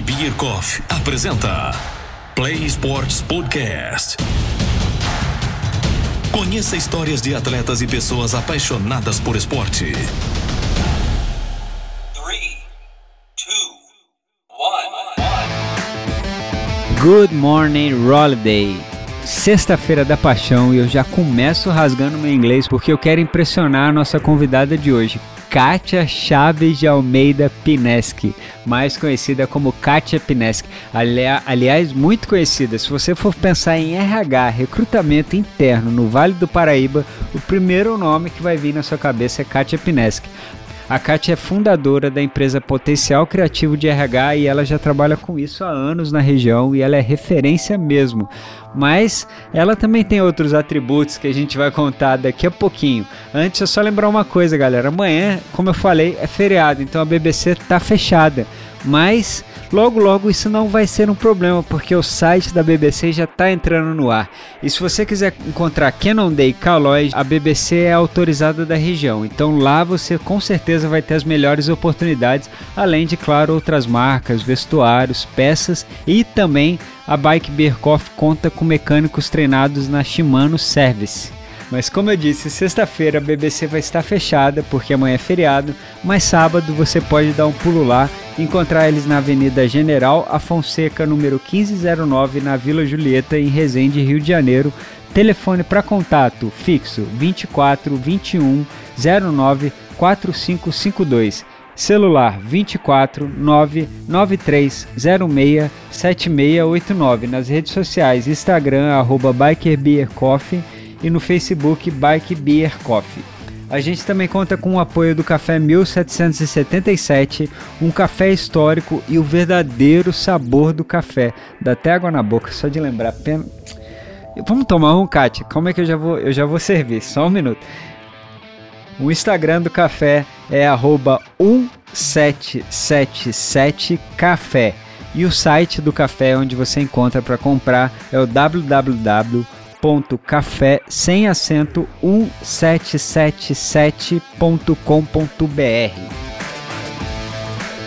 Beer Coffee apresenta Play Sports Podcast. Conheça histórias de atletas e pessoas apaixonadas por esporte. Good morning, Holiday. Sexta-feira da paixão e eu já começo rasgando meu inglês porque eu quero impressionar a nossa convidada de hoje, Kátia Chaves de Almeida Pineski, mais conhecida como Kátia Pineski. aliás, muito conhecida. Se você for pensar em RH, recrutamento interno no Vale do Paraíba, o primeiro nome que vai vir na sua cabeça é Kátia Pineski. A Kátia é fundadora da empresa Potencial Criativo de RH e ela já trabalha com isso há anos na região e ela é referência mesmo. Mas ela também tem outros atributos que a gente vai contar daqui a pouquinho. Antes é só lembrar uma coisa, galera. Amanhã, como eu falei, é feriado, então a BBC está fechada. Mas Logo, logo isso não vai ser um problema, porque o site da BBC já está entrando no ar. E se você quiser encontrar Cannondale e Calloy, a BBC é autorizada da região. Então lá você com certeza vai ter as melhores oportunidades, além de, claro, outras marcas, vestuários, peças e também a Bike Beer Coffee conta com mecânicos treinados na Shimano Service. Mas como eu disse, sexta-feira a BBC vai estar fechada porque amanhã é feriado, mas sábado você pode dar um pulo lá e encontrar eles na Avenida General Afonseca, número 1509, na Vila Julieta, em Resende, Rio de Janeiro. Telefone para contato fixo 24 21 09 4552. Celular 24 993 06 7689. Nas redes sociais Instagram, arroba Biker Beer Coffee e no Facebook Bike Beer Coffee. A gente também conta com o apoio do Café 1777, um café histórico e o verdadeiro sabor do café. Dá até água na boca só de lembrar. Pena... Vamos tomar um, Kátia. Como é que eu já vou, eu já vou servir? Só um minuto. O Instagram do café é 1777café. E o site do café onde você encontra para comprar é o www café sem acento 1777.com.br.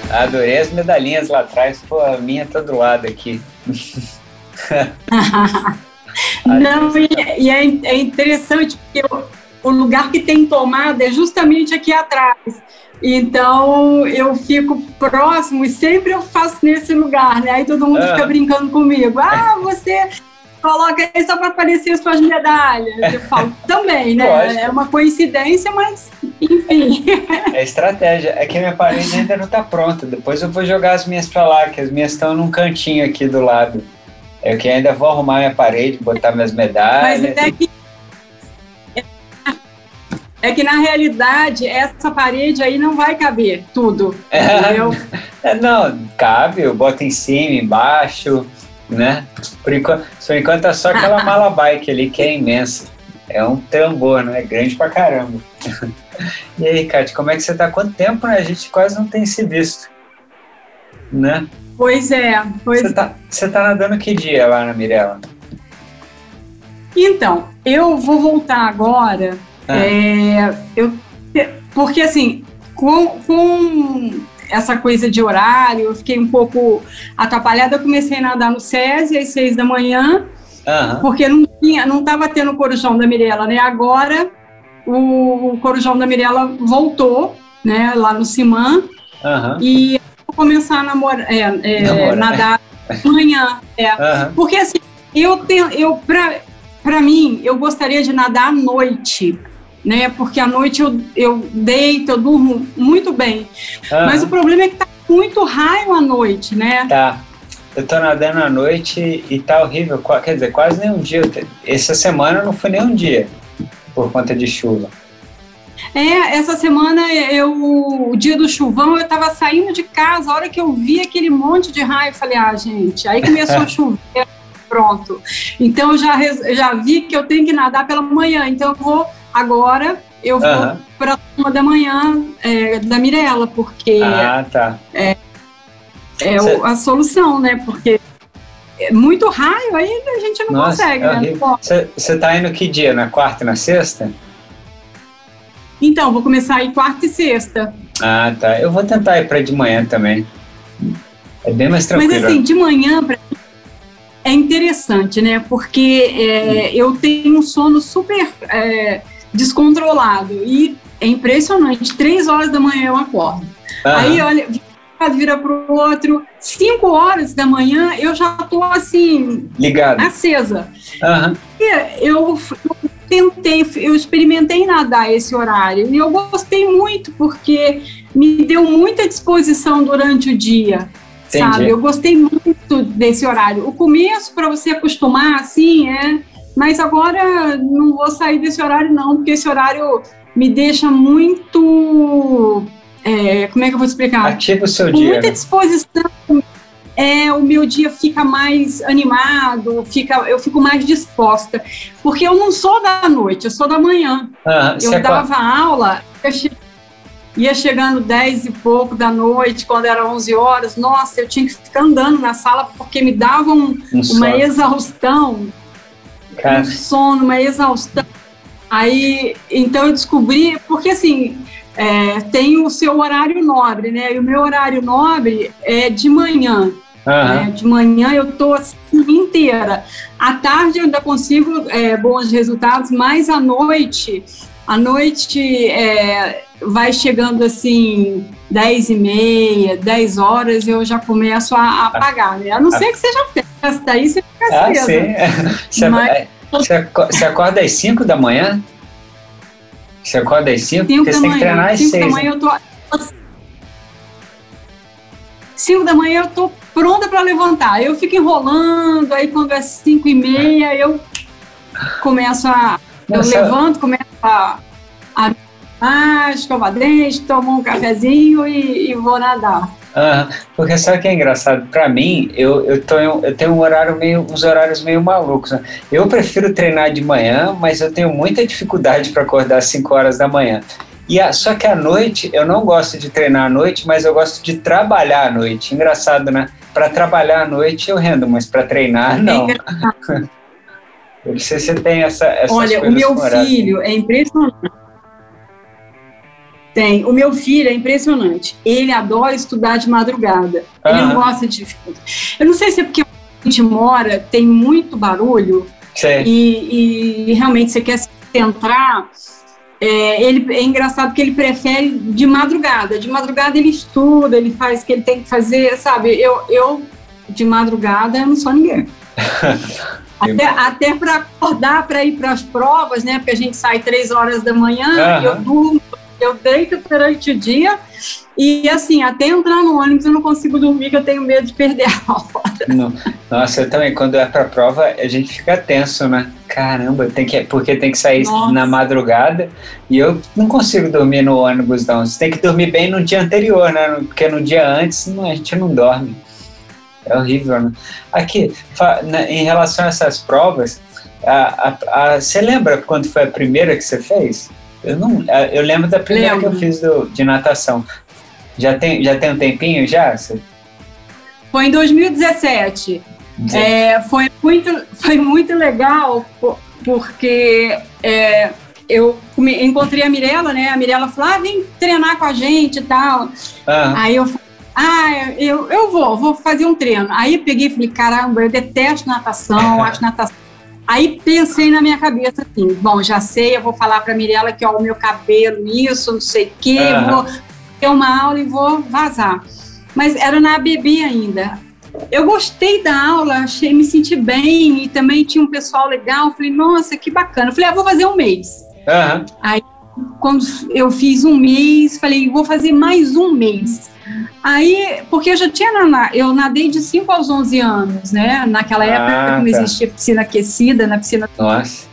Adorei as medalhinhas lá atrás, pô, a minha tá do lado aqui. Não, e, e é, é, interessante porque o, o lugar que tem tomada é justamente aqui atrás. Então eu fico próximo e sempre eu faço nesse lugar, né? Aí todo mundo fica brincando comigo. Ah, você coloca aí só para aparecer as suas medalhas. Eu falo, também, né? Lógico. É uma coincidência, mas enfim. É estratégia. É que minha parede ainda não está pronta. Depois eu vou jogar as minhas para lá, que as minhas estão num cantinho aqui do lado. É que ainda vou arrumar minha parede, botar minhas medalhas. Mas é que é que na realidade essa parede aí não vai caber tudo, entendeu? É, não, cabe, eu boto em cima, embaixo, né? Por enquanto, por enquanto é só aquela mala bike ali que é imensa. É um tambor, né? Grande pra caramba. e aí, Kátia, como é que você tá? Quanto tempo, né? A gente quase não tem se visto, né? Pois é. Pois... Você, tá, você tá nadando que dia lá na Mirella? Então, eu vou voltar agora. Ah. É, eu, porque assim, com, com essa coisa de horário, eu fiquei um pouco atrapalhada. Eu comecei a nadar no SESI às seis da manhã, uhum. porque não tinha, não estava tendo o Corujão da Mirella, né? Agora o, Corujão da Mirella voltou, né? Lá no Simã uhum. e vou começar a namora, é, é, nadar amanhã, é. Uhum. porque assim eu tenho, eu para mim eu gostaria de nadar à noite né? Porque à noite eu, eu deito, eu durmo muito bem. Uhum. Mas o problema é que tá muito raio à noite, né? Tá. Eu tô nadando à noite e tá horrível. Quer dizer, quase nenhum dia. Essa semana não foi nenhum dia por conta de chuva. É, essa semana eu, o dia do chuvão, eu tava saindo de casa, a hora que eu vi aquele monte de raio, eu falei, ah, gente, aí começou a chover, pronto. Então eu já, já vi que eu tenho que nadar pela manhã, então eu vou Agora eu vou uhum. para uma da manhã é, da Mirella, porque ah, tá. é, é a solução, né? Porque é muito raio, aí a gente não Nossa, consegue, é né? Você está indo que dia? Na quarta e na sexta? Então, vou começar aí quarta e sexta. Ah, tá. Eu vou tentar ir para de manhã também. É bem mais tranquilo. Mas assim, de manhã, pra mim, é interessante, né? Porque é, eu tenho um sono super é, descontrolado e é impressionante. Três horas da manhã eu acordo. Aí, olha, vira para o outro. Cinco horas da manhã eu já estou assim. Ligado. Acesa. E eu, eu tentei, eu experimentei nadar esse horário e eu gostei muito porque me deu muita disposição durante o dia. Entendi. Sabe? Eu gostei muito desse horário. O começo, para você acostumar, assim, é. Mas agora não vou sair desse horário, não, porque esse horário me deixa muito. é, como é que eu vou explicar? Ativa o seu Com dia. muita né? disposição. É, o meu dia fica mais animado, fica, eu fico mais disposta. Porque eu não sou da noite, eu sou da manhã. Você Eu acorda- dava aula, eu ia chegando 10 e pouco da noite, quando era 11 horas, nossa, eu tinha que ficar andando na sala porque me dava um- um uma exaustão, um sono, uma exaustão. Aí, então eu descobri, porque assim, é, tem o seu horário nobre, né? E o meu horário nobre é de manhã. né? De manhã eu tô assim inteira. À tarde eu ainda consigo é, bons resultados, mas à noite, à noite é, vai chegando assim 10 e meia, 10 horas, eu já começo a, a apagar, né? A não ser que seja festa, aí você fica Ah, acesa. sim. Você, Mas- é, você aco- você acorda às 5 da manhã? Você acorda às 5? 5 Porque você tem que treinar às 5 da 6. manhã eu tô 5 da manhã eu tô pronta para levantar. Eu fico enrolando, aí quando é 5 e meia eu começo a. Eu Nossa. levanto, começo a, a ah, escovar dente, tomar um cafezinho e, e vou nadar. Porque sabe o que é engraçado? Pra mim, eu, eu, tô eu tenho um horário meio, uns horários meio malucos. né? Eu prefiro treinar de manhã, mas eu tenho muita dificuldade para acordar às 5 horas da manhã. E a- só que à noite, eu não gosto de treinar à noite, mas eu gosto de trabalhar à noite. Engraçado, né? Para trabalhar à noite eu rendo, mas para treinar, não. É engraçado. Eu não sei se você tem essa, Olha, o meu filho é impressionante. Tem. O meu filho é impressionante. Ele adora estudar de madrugada. Ele não gosta de. Eu não sei se é porque a gente mora tem muito barulho e, e realmente você quer se centrar. É, ele, é engraçado que ele prefere de madrugada. De madrugada ele estuda, ele faz o que ele tem que fazer, sabe? Eu, eu de madrugada, eu não sou ninguém. Até, até para acordar para ir para as provas, né? Porque a gente sai três horas da manhã, Aham. eu durmo, eu deito durante o dia e assim, até entrar no ônibus eu não consigo dormir, que eu tenho medo de perder a aula. Não. Nossa, eu também, quando é pra prova, a gente fica tenso, né? Caramba, tem que, porque tem que sair Nossa. na madrugada e eu não consigo dormir no ônibus, não. Você tem que dormir bem no dia anterior, né? Porque no dia antes não, a gente não dorme. É horrível, né? Aqui, na- em relação a essas provas, a- a- a- você lembra quando foi a primeira que você fez? Eu, não, a- eu lembro da primeira Lembro. que eu fiz do- de natação. Já tem, já tem um tempinho já? Foi em 2017. É, foi, muito, foi muito legal po- porque é, eu encontrei a Mirella, né? A Mirella falou: ah, vem treinar com a gente e tal. Ah, Aí eu falei, ah, eu, eu vou, vou fazer um treino. Aí eu peguei e falei, caramba, eu detesto natação, acho natação. Aí pensei na minha cabeça assim, bom, já sei, eu vou falar pra Mirella que ó, o meu cabelo, isso, não sei o quê, Aham. vou ter uma aula e vou vazar. Mas era na ABB ainda. Eu gostei da aula, achei, me senti bem e também tinha um pessoal legal. Falei, nossa, que bacana. Falei, ah, vou fazer um mês aham. Quando eu fiz um mês, falei, vou fazer mais um mês. Aí, porque eu já tinha, eu nadei de 5 aos 11 anos, né? Naquela Ah, época não tá. existia piscina aquecida, na piscina, Nossa.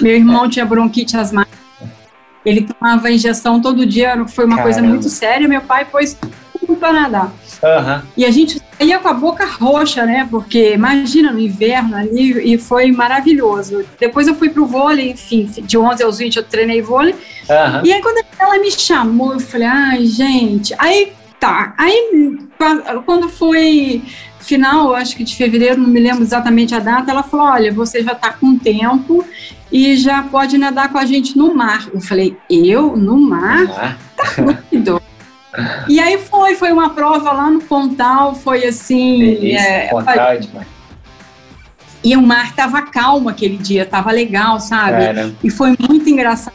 meu irmão tinha bronquite asmática, ele tomava injeção todo dia, foi uma coisa Caramba. muito séria, meu pai pôs tudo para nadar. Aham. E a gente saía com a boca roxa, né? Porque imagina no inverno ali, e foi maravilhoso. Depois eu fui pro vôlei, enfim, de 11 aos 20 eu treinei vôlei, Aham. e aí, quando ela me chamou, eu falei, ai, gente. Aí, tá. Aí, quando foi final, acho que de fevereiro, não me lembro exatamente a data, ela falou: olha, você já tá com tempo e já pode nadar com a gente no mar. Eu falei: eu? No mar? Ah, Doido. E aí foi, foi uma prova lá no Pontal, foi assim. Delícia, é, Pontal é demais. e o mar tava calmo aquele dia, tava legal, sabe? Cara. E foi muito engraçado,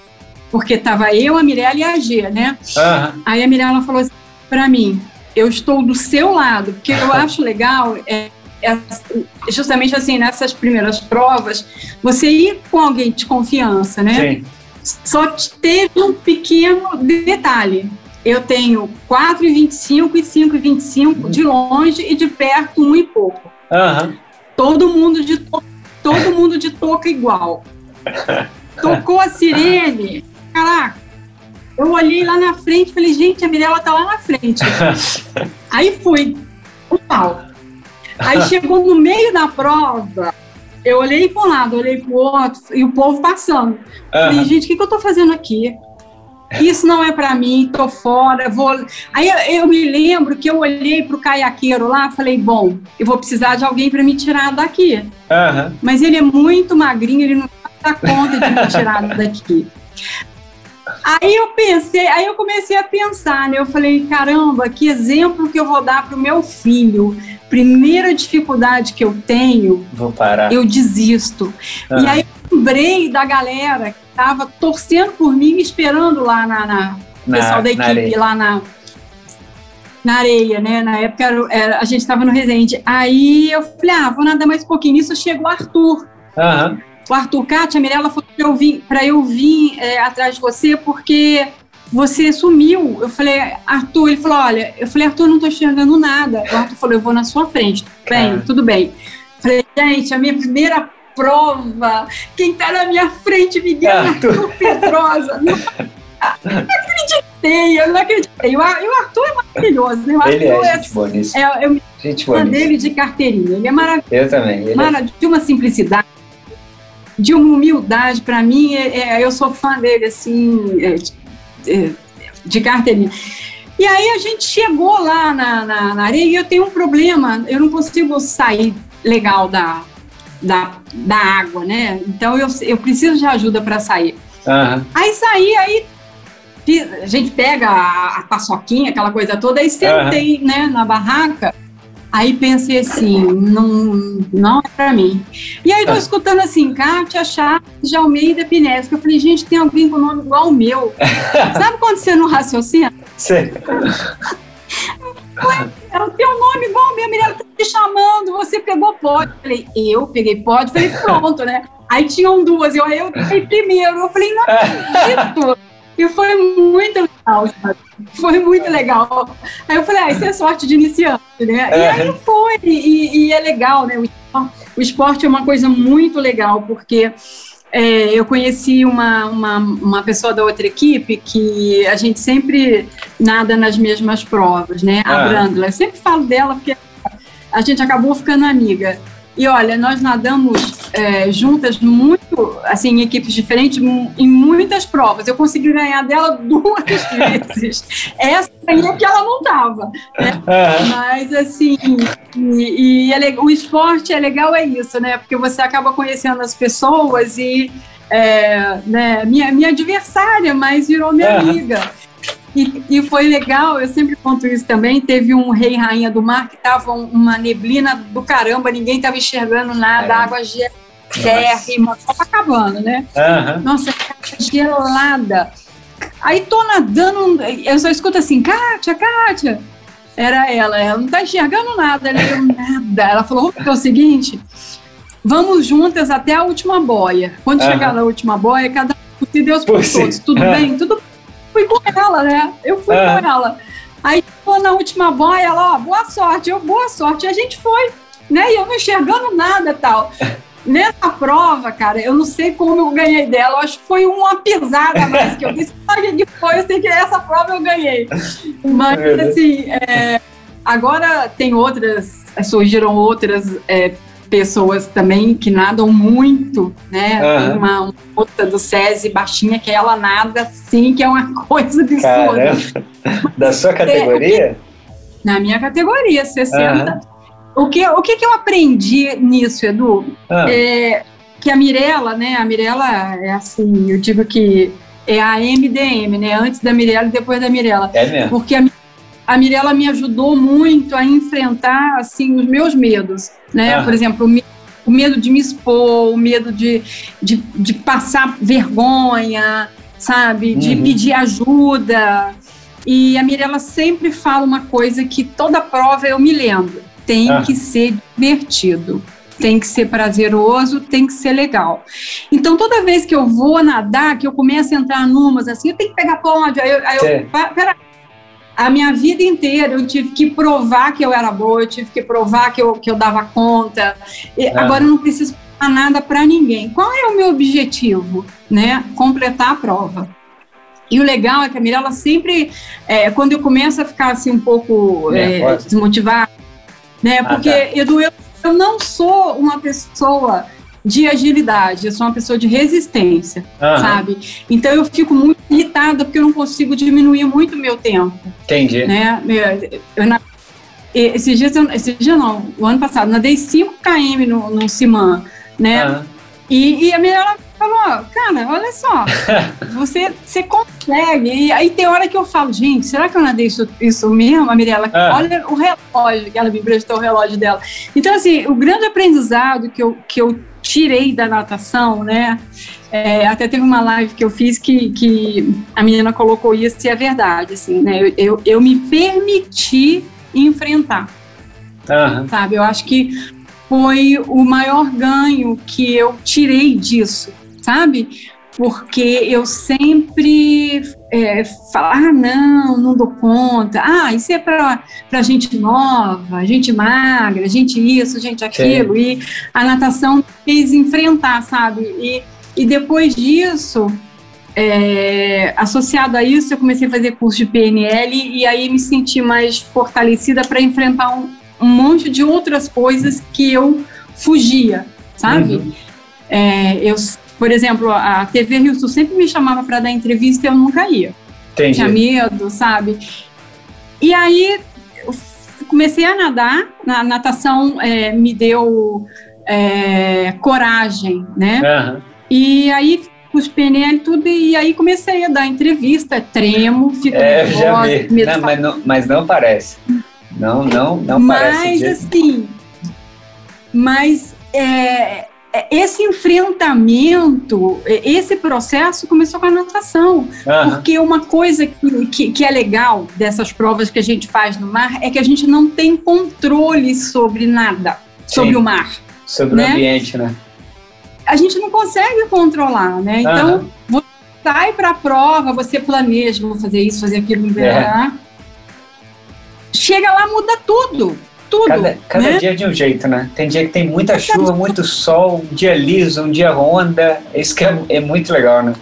porque tava eu, a Mirella e a G, né? Aham. Aí a Mirella falou assim para mim: eu estou do seu lado, porque eu acho legal. É, é, justamente assim, nessas primeiras provas, você ir com alguém de confiança, né? Sim. Só te- teve um pequeno detalhe. Eu tenho 4,25 e 5,25 de longe e de perto um e pouco. Aham. Todo mundo de to- todo mundo de touca igual. Tocou a sirene. Caraca. Eu olhei lá na frente e falei, gente, a Mirella tá lá na frente. Aí fui. Total. Aí chegou no meio da prova, eu olhei para um lado, olhei para o outro, e o povo passando. Falei, Aham. gente, o que, que eu tô fazendo aqui? Isso não é para mim, tô fora, vou. Aí eu, eu me lembro que eu olhei pro caiaqueiro lá, falei, bom, eu vou precisar de alguém para me tirar daqui. Aham. Mas ele é muito magrinho, ele não dá conta de me tirar daqui. Aí eu pensei, aí eu comecei a pensar, né? Eu falei, caramba, que exemplo que eu vou dar pro meu filho. Primeira dificuldade que eu tenho, Vou parar. eu desisto. E Aham. aí eu lembrei da galera que estava torcendo por mim, esperando lá na, na o Na- pessoal da equipe lá na na areia, né? Na época era- era- a gente estava no Resende. Aí eu falei, ah, vou nadar mais um pouquinho. Nisso chegou o Arthur. Aham. O Arthur Kátia, a Mirella falou para eu vir, pra eu vir é, atrás de você porque você sumiu. Eu falei, Arthur, ele falou, olha, eu falei, Arthur, não tô enxergando nada. O Arthur falou, eu vou na sua frente. Tudo bem, Cara. tudo bem. Falei, gente, a minha primeira prova, quem tá na minha frente, Miguel Arthur. Arthur Pedrosa. Não, acreditei, eu não acreditei. O e o Arthur é maravilhoso, né? O Arthur Ele é é, gente boníssima. é, me Gente boníssima. dele de carteirinha. Ele é maravilhoso Eu também. Ele é... Mara, de uma simplicidade, de uma humildade, para mim, é- é- eu sou fã dele, assim, é, é, de carteirinha. E aí a gente chegou lá na, na, na areia e eu tenho um problema, eu não consigo sair legal da, da, da água, né? Então eu, eu preciso de ajuda para sair. Aham. Aí saí, aí a gente pega a, a paçoquinha, aquela coisa toda, aí sentei, né, na barraca. Aí pensei assim, não, não é pra mim. E aí tô Ah. escutando assim, Kátia Chaves de Almeida Pinesca. Eu falei, gente, tem alguém com nome igual ao meu. Sabe quando você não raciocina? Sei. Ela tem um nome igual ao meu, a Mirella tá te chamando, você pegou pode. Eu falei, eu peguei pode, falei, pronto, né? Aí tinham duas, eu, aí eu peguei primeiro. Eu falei, não acredito. E foi muito legal, sabe? Foi muito legal. Aí eu falei, ah, isso é sorte de iniciante, né? E aí foi, e, e é legal, né? O esporte, é uma coisa muito legal, porque é, eu conheci uma, uma, uma pessoa da outra equipe que a gente sempre nada nas mesmas provas, né? A Ah. Brandla. Eu sempre falo dela porque a gente acabou ficando amiga. E olha, nós nadamos é, juntas muito, assim, em equipes diferentes, em muitas provas. Eu consegui ganhar dela duas vezes. Essa aí é que ela não estava. Aham. Mas, assim, e, e é o esporte é legal, é isso, né? Porque você acaba conhecendo as pessoas e, é, né, minha, minha adversária, mas virou minha amiga. E, e foi legal, eu sempre conto isso também. Teve um rei e rainha do mar que tava um- uma neblina do caramba, ninguém tava enxergando nada, É. água gelérrima, só acabando, né? Aham. Nossa, gelada. Aí tô nadando, eu só escuto assim, Kátia, Kátia. Era ela, ela não tá enxergando nada, ela eu nada. Ela falou, é o seguinte, vamos juntas até a última boia. Quando Aham. chegar na última boia, cada um se Deus por Por todos. Tudo É. bem? Tudo Fui com ela, né? Eu fui Aham. com ela. Aí tô na última boia, ela, ó, boa sorte, eu, boa sorte. E a gente foi, né? E eu não enxergando nada tal. Nessa prova, cara, eu não sei como eu ganhei dela. Eu acho que foi uma pisada mais que eu disse. Sabe que foi? Eu sei que essa prova eu ganhei. Mas, assim, é, agora tem outras, surgiram outras é, pessoas também que nadam muito, né? Aham. Tem uma, outra do SESI baixinha que ela nada, sim, que é uma coisa absurda. Da sua categoria? Na minha categoria, 60. Aham. O, que, o que, que eu aprendi nisso, Edu? Ah, É, que a Mirella, né? A Mirella é assim, eu digo que é a MDM, né? Antes da Mirella e depois da Mirella. é mesmo. Porque a a Mirella me ajudou muito a enfrentar assim os meus medos, né? Ah. Por exemplo, o medo de me expor, o medo de, de, de passar vergonha, sabe? De uhum. pedir ajuda. E a Mirella sempre fala uma coisa que toda prova eu me lembro: tem ah. que ser divertido tem que ser prazeroso, tem que ser legal. Então, toda vez que eu vou nadar, que eu começo a entrar numas assim, eu tenho que pegar pódio, aí eu, aí eu pera, a minha vida inteira eu tive que provar que eu era boa, eu tive que provar que eu, que eu dava conta. E é. Agora eu não preciso falar nada para ninguém. Qual é o meu objetivo? Né? Completar a prova. E o legal é que a Mirella sempre, é, quando eu começo a ficar assim um pouco é, desmotivada, né? Porque, ah, tá. Edu, eu, eu não sou uma pessoa de agilidade, eu sou uma pessoa de resistência, uhum. sabe? Então eu fico muito irritada porque eu não consigo diminuir muito o meu tempo. Entendi. Né? Eu, eu, eu, esses dias, esse dia não, o ano passado, nadei 5 km no, no Siman, né? Uhum. E, e, a minha falou, cara, olha só, você, você consegue. E aí tem hora que eu falo, gente, será que eu nadei isso, isso mesmo? A Mirella, ah. olha o relógio, que ela me emprestou o relógio dela. Então, assim, o grande aprendizado que eu, que eu tirei da natação, né? É, até teve uma live que eu fiz que, que a menina colocou isso e é verdade, assim, né? Eu, eu, eu me permiti enfrentar, uhum. sabe? Eu acho que foi o maior ganho que eu tirei disso, sabe? Porque eu sempre é, falar, ah, não, não dou conta, ah, isso é para gente nova, gente magra, gente isso, gente aquilo, Sim. e a natação fez enfrentar, sabe? E, e depois disso, é, associado a isso, eu comecei a fazer curso de PNL e aí me senti mais fortalecida para enfrentar um, um monte de outras coisas que eu fugia, sabe? Uhum. É, eu, por exemplo, a TV Rio Sul sempre me chamava para dar entrevista e eu nunca ia. Entendi. Tinha medo, sabe? E aí eu comecei a nadar, na natação é, me deu é, coragem, né? Uhum. E aí os PNL tudo, e aí comecei a dar entrevista, tremo, fico é, nervosa. Já vi. Não, mas, não, mas não parece. Não, não, não mas, parece. Mas, assim, mas é, esse enfrentamento, é, esse processo começou com a natação. Uhum. Porque uma coisa que, que, que, é legal dessas provas que a gente faz no mar é que a gente não tem controle sobre nada, Sim. sobre o mar. Sobre né? o ambiente, né? A gente não consegue controlar, né? Então, uhum. você sai para a prova, você planeja, vou fazer isso, fazer aquilo, é. chega lá, muda tudo tudo. Cada, cada né? dia de um jeito, né? Tem dia que tem muita chuva, muito sol, um dia liso, um dia onda. Isso que é, é muito legal, né?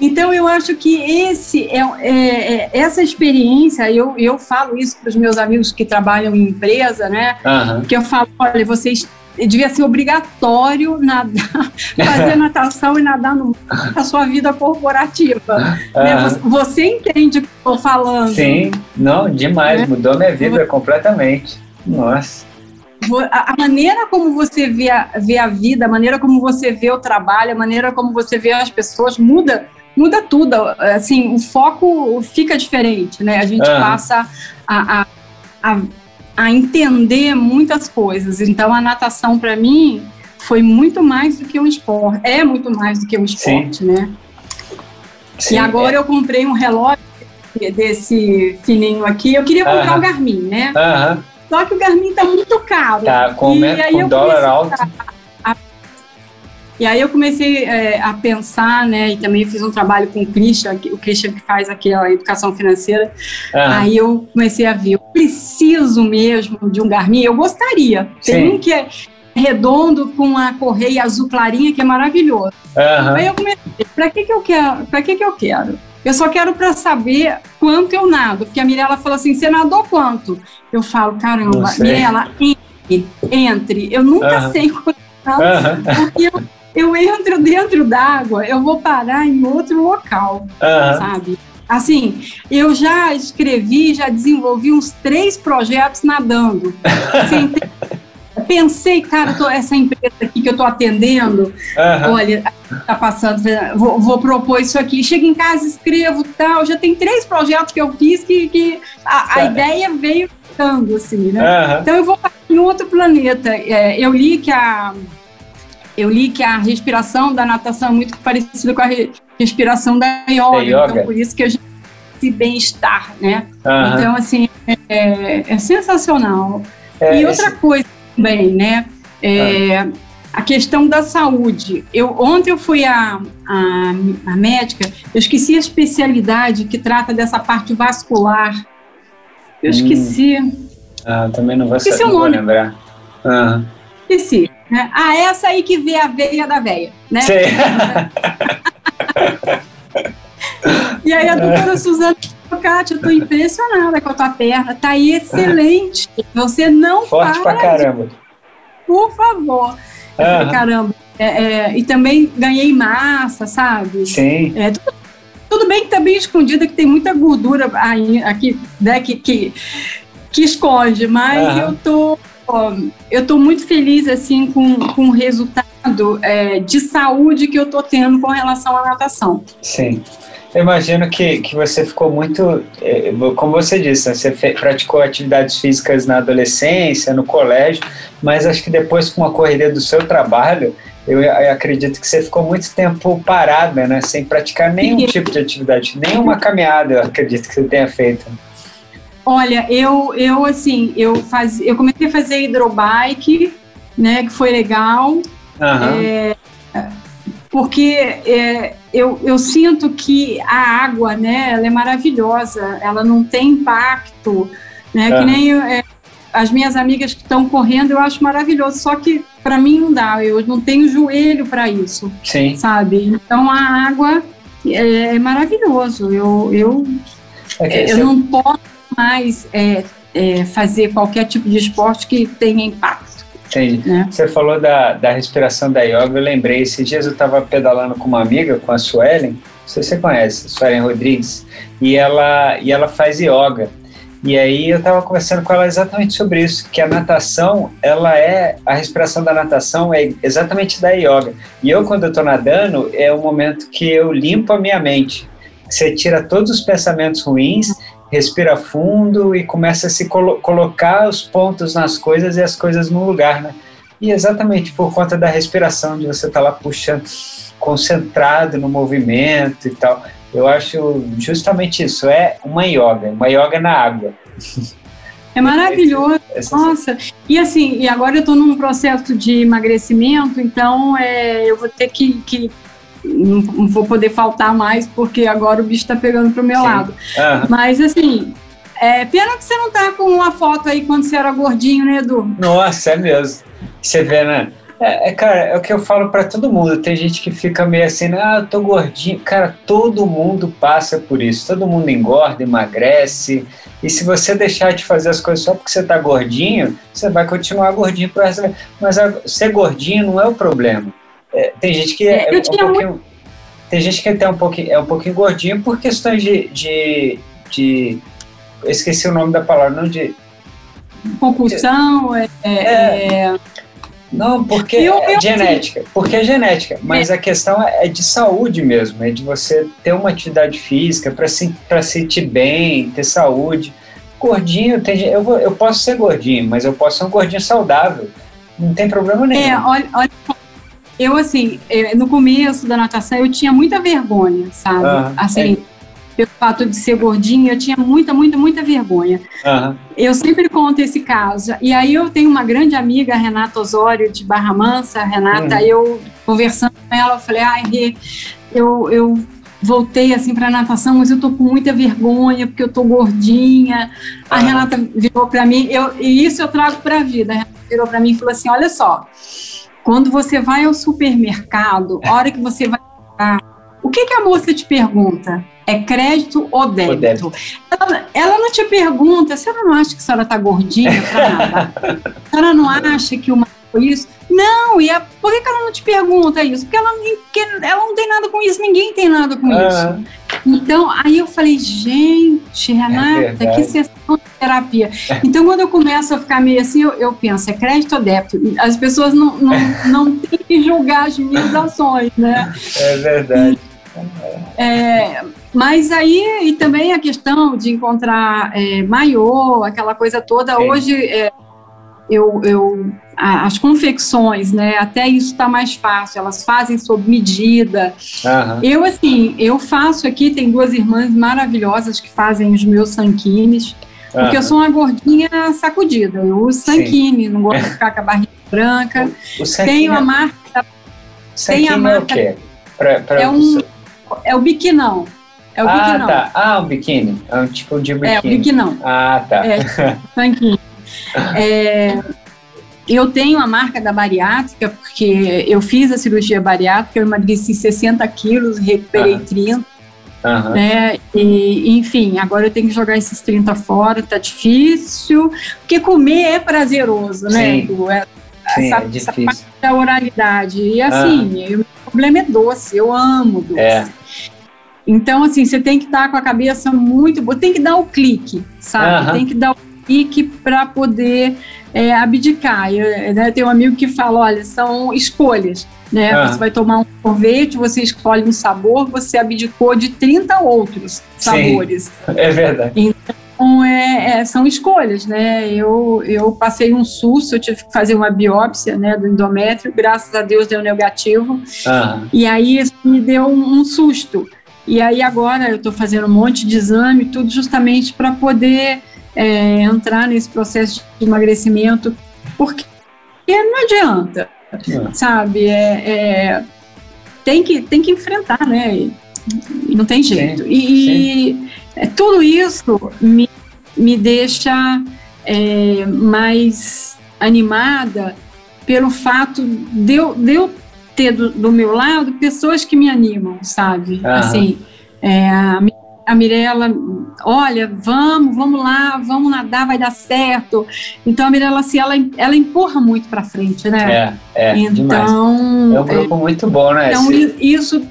Então eu acho que esse é, é, é essa experiência. Eu, eu falo isso para os meus amigos que trabalham em empresa, né? Uhum. Que eu falo, olha, vocês devia ser obrigatório nadar, fazer natação e nadar no, na sua vida corporativa. Né? Você, você, entende o que eu estou falando? Sim, não, demais, né? mudou minha vida completamente. Nossa. A maneira como você vê a, vê a vida, a maneira como você vê o trabalho, a maneira como você vê as pessoas muda muda tudo. Assim, o foco fica diferente, né? A gente passa a, a, a a entender muitas coisas. Então, a natação, para mim, foi muito mais do que um esporte. É muito mais do que um esporte, Sim. né? Sim, e agora é. eu comprei um relógio desse fininho aqui. Eu queria comprar uh -huh. o Garmin, né? Uh -huh. Só que o Garmin tá muito caro. Tá, com, e aí com dólar alto. E aí eu comecei é, a pensar, né, e também fiz um trabalho com o Christian, o Christian que faz aqui a educação financeira. Ah. Aí eu comecei a ver, eu preciso mesmo de um Garmin, eu gostaria. Sim. Tem um que é redondo com a correia azul clarinha que é maravilhoso. Uhum. Aí eu comecei, para que que eu quero? Para que que eu quero? Eu só quero para saber quanto eu nado, porque a Mirella falou assim: "Você nadou quanto?" Eu falo: "Caramba, Mirella, entre, entre. Eu nunca uhum. sei quanto, uhum. porque eu eu entro dentro d'água, eu vou parar em outro local, uhum. sabe? Assim, eu já escrevi, já desenvolvi uns três projetos nadando. Assim, pensei, cara, tô, essa empresa aqui que eu estou atendendo, uhum. olha, tá passando, vou, vou, propor isso aqui. Chego em casa, escrevo tal. Já tem três projetos que eu fiz que, que a, a ideia veio ficando, assim, né? Uhum. Então eu vou em outro planeta. É, eu li que a eu li que a respiração da natação é muito parecida com a re, respiração da yoga, yoga, então por isso que a gente esse bem-estar, né? Uhum. Então assim é, é sensacional. É, e outra esse... coisa também, né? Uhum a questão da saúde. Eu, ontem eu fui à a, a, a, médica, eu esqueci a especialidade que trata dessa parte vascular. Eu hum. esqueci. Ah, também não vou, esqueci não vou lembrar. Uhum. Esqueci. Né? Ah, essa aí que vê a veia da veia, né? Sim. e aí a doutora Suzana Kátia, eu tô impressionada com a tua perna, tá aí excelente. Você não Forte para pra caramba. Por favor. Eu falei, caramba. É, é, e também ganhei massa, sabe? Sim. É, tudo, tudo, bem que tá bem escondida, que tem muita gordura aí, aqui, né, que, que, que esconde, mas eu tô eu tô muito feliz assim com, com o resultado é, de saúde que eu tô tendo com relação à natação. Sim. Eu imagino que, que você ficou muito, é, como você disse, né, você praticou atividades físicas na adolescência, no colégio, mas acho que depois com a correria do seu trabalho, eu, eu acredito que você ficou muito tempo parada, né, sem praticar nenhum tipo de atividade, nenhuma caminhada, eu acredito que você tenha feito. Olha, eu, eu assim, eu, faz, eu comecei a fazer hidrobike, né, que foi legal. Uhum. É, porque é, eu, eu sinto que a água, né, ela é maravilhosa, ela não tem impacto, né, que nem é, as minhas amigas que estão correndo, eu acho maravilhoso, só que para mim não dá, eu não tenho joelho para isso, Sim. sabe? Então a água é, é maravilhoso, eu, eu, é eu não posso mais é, é, fazer qualquer tipo de esporte que tenha impacto. Entendi. Né? Você falou da, da respiração da yoga, eu lembrei, esses dias eu estava pedalando com uma amiga, com a Suelen, não sei se você conhece, Suelen Rodrigues, e ela, e ela faz yoga. E aí eu estava conversando com ela exatamente sobre isso, que a natação, ela é, a respiração da natação é exatamente da yoga. E eu, quando eu estou nadando, é o momento que eu limpo a minha mente. Você tira todos os pensamentos ruins respira fundo e começa a se colo colocar os pontos nas coisas e as coisas no lugar, né? E exatamente por conta da respiração, de você estar tá lá puxando, concentrado no movimento e tal. Eu acho justamente isso, é uma yoga, uma yoga na água. É maravilhoso, nossa. E assim, e agora eu estou num processo de emagrecimento, então é, eu vou ter que, que não, vou poder faltar mais porque agora o bicho está pegando pro meu Sim. lado. Uhum. Mas assim, é, pena que você não tá com uma foto aí quando você era gordinho, né, Edu? Nossa, é mesmo. Você vê, né? É, é, cara, é o que eu falo para todo mundo. Tem gente que fica meio assim, ah, eu tô gordinho. Cara, todo mundo passa por isso. Todo mundo engorda, emagrece. E se você deixar de fazer as coisas só porque você tá gordinho, você vai continuar gordinho pro resto. Mas a, ser gordinho não é o problema. É, tem gente que é, é um pouquinho. Muito... Tem gente que é até um pouquinho, é um pouquinho gordinho por questões de, de, de esqueci o nome da palavra, não de. Compulsão, é. é, é não, porque é genética. Porque é genética. Mas é. a questão é de saúde mesmo, é de você ter uma atividade física para se, pra se sentir bem, ter saúde. Gordinho, tem, eu, vou, eu posso ser gordinho, mas eu posso ser um gordinho saudável. Não tem problema nenhum. É, olha, olha eu, assim, é, no começo da natação, eu tinha muita vergonha, sabe? Uhum, assim, é. pelo fato de ser gordinha, eu tinha muita, muita, muita vergonha. Eu sempre conto esse caso. E aí eu tenho uma grande amiga, Renata Osório, de Barra Mansa. Renata, uhum. eu conversando com ela, eu falei, ai, Rê, eu, eu voltei assim para natação, mas eu tô com muita vergonha porque eu tô gordinha. A Renata virou para mim, eu, e isso eu trago para a vida. A Renata virou para mim e falou assim: olha só, quando você vai ao supermercado, a hora que você vai o que, que a moça te pergunta? É crédito ou débito? Ou débito. Ela, ela, não te pergunta, a senhora não acha que a senhora está gordinha para nada? a senhora não acha que uma isso? Não, e a, por que, que ela não te pergunta isso? Porque ela, ela não tem nada com isso, ninguém tem nada com isso. Então, aí eu falei, gente, Renata, É que sessão de terapia. Então, quando eu começo a ficar meio assim, eu, eu penso, é crédito ou débito? As pessoas não, não, não têm que julgar as minhas ações, né? É verdade. É, mas aí, e também a questão de encontrar é, maiô, aquela coisa toda, Sim. hoje é, eu, eu, as confecções, né, até isso está mais fácil, elas fazem sob medida. Aham. Eu, assim, eu faço aqui, tem duas irmãs maravilhosas que fazem os meus sanquines, porque eu sou uma gordinha sacudida, eu uso sanquine, não gosto de ficar com a barriga branca. O Tenho a marca, sanquinho tem a é o marca- quê? Pra, pra é um é o biquinão, é o ah, biquinão. tá. Ah, um biquíni. É um tipo de biquíni. É, o biquinão. Ah, tá. É, tanquinho. É, eu tenho a marca da bariátrica, porque eu fiz a cirurgia bariátrica, eu emagreci 60 quilos, recuperei Aham. 30, Aham. né? E, enfim, agora eu tenho que jogar esses 30 fora, tá difícil, porque comer é prazeroso, né? Sim. Edu? É, Sim, essa- é essa difícil. da oralidade. E assim, o problema é doce, eu amo doce. É. Então, assim, você tem que estar com a cabeça muito boa, tem que dar o clique, sabe? Aham. Tem que dar o clique para poder é, abdicar. Eu, né, tem um amigo que fala: olha, são escolhas. Né? Aham. Você vai tomar um sorvete, você escolhe um sabor, você abdicou de 30 outros Sim. sabores. É verdade. Então, é, é, são escolhas, né? Eu, eu passei um susto, eu tive que fazer uma biópsia né, do endométrio, graças a Deus deu negativo. Aham. E aí isso me deu um, um susto. E aí agora eu estou fazendo um monte de exame, tudo justamente para poder é, entrar nesse processo de emagrecimento, porque não adianta, Não. sabe? É, é, tem, que, tem que enfrentar, né? E, não tem jeito. e e, é, tudo isso me, me deixa é, mais animada pelo fato de eu, de eu ter do, do meu lado pessoas que me animam, sabe? Aham. Assim, é, a, Mi- a Mirella, olha, vamos, vamos lá, vamos nadar, vai dar certo. Então a Mirella, assim, ela, ela empurra muito para frente, né? É, é, demais. então, É um grupo muito bom, né? então Esse- isso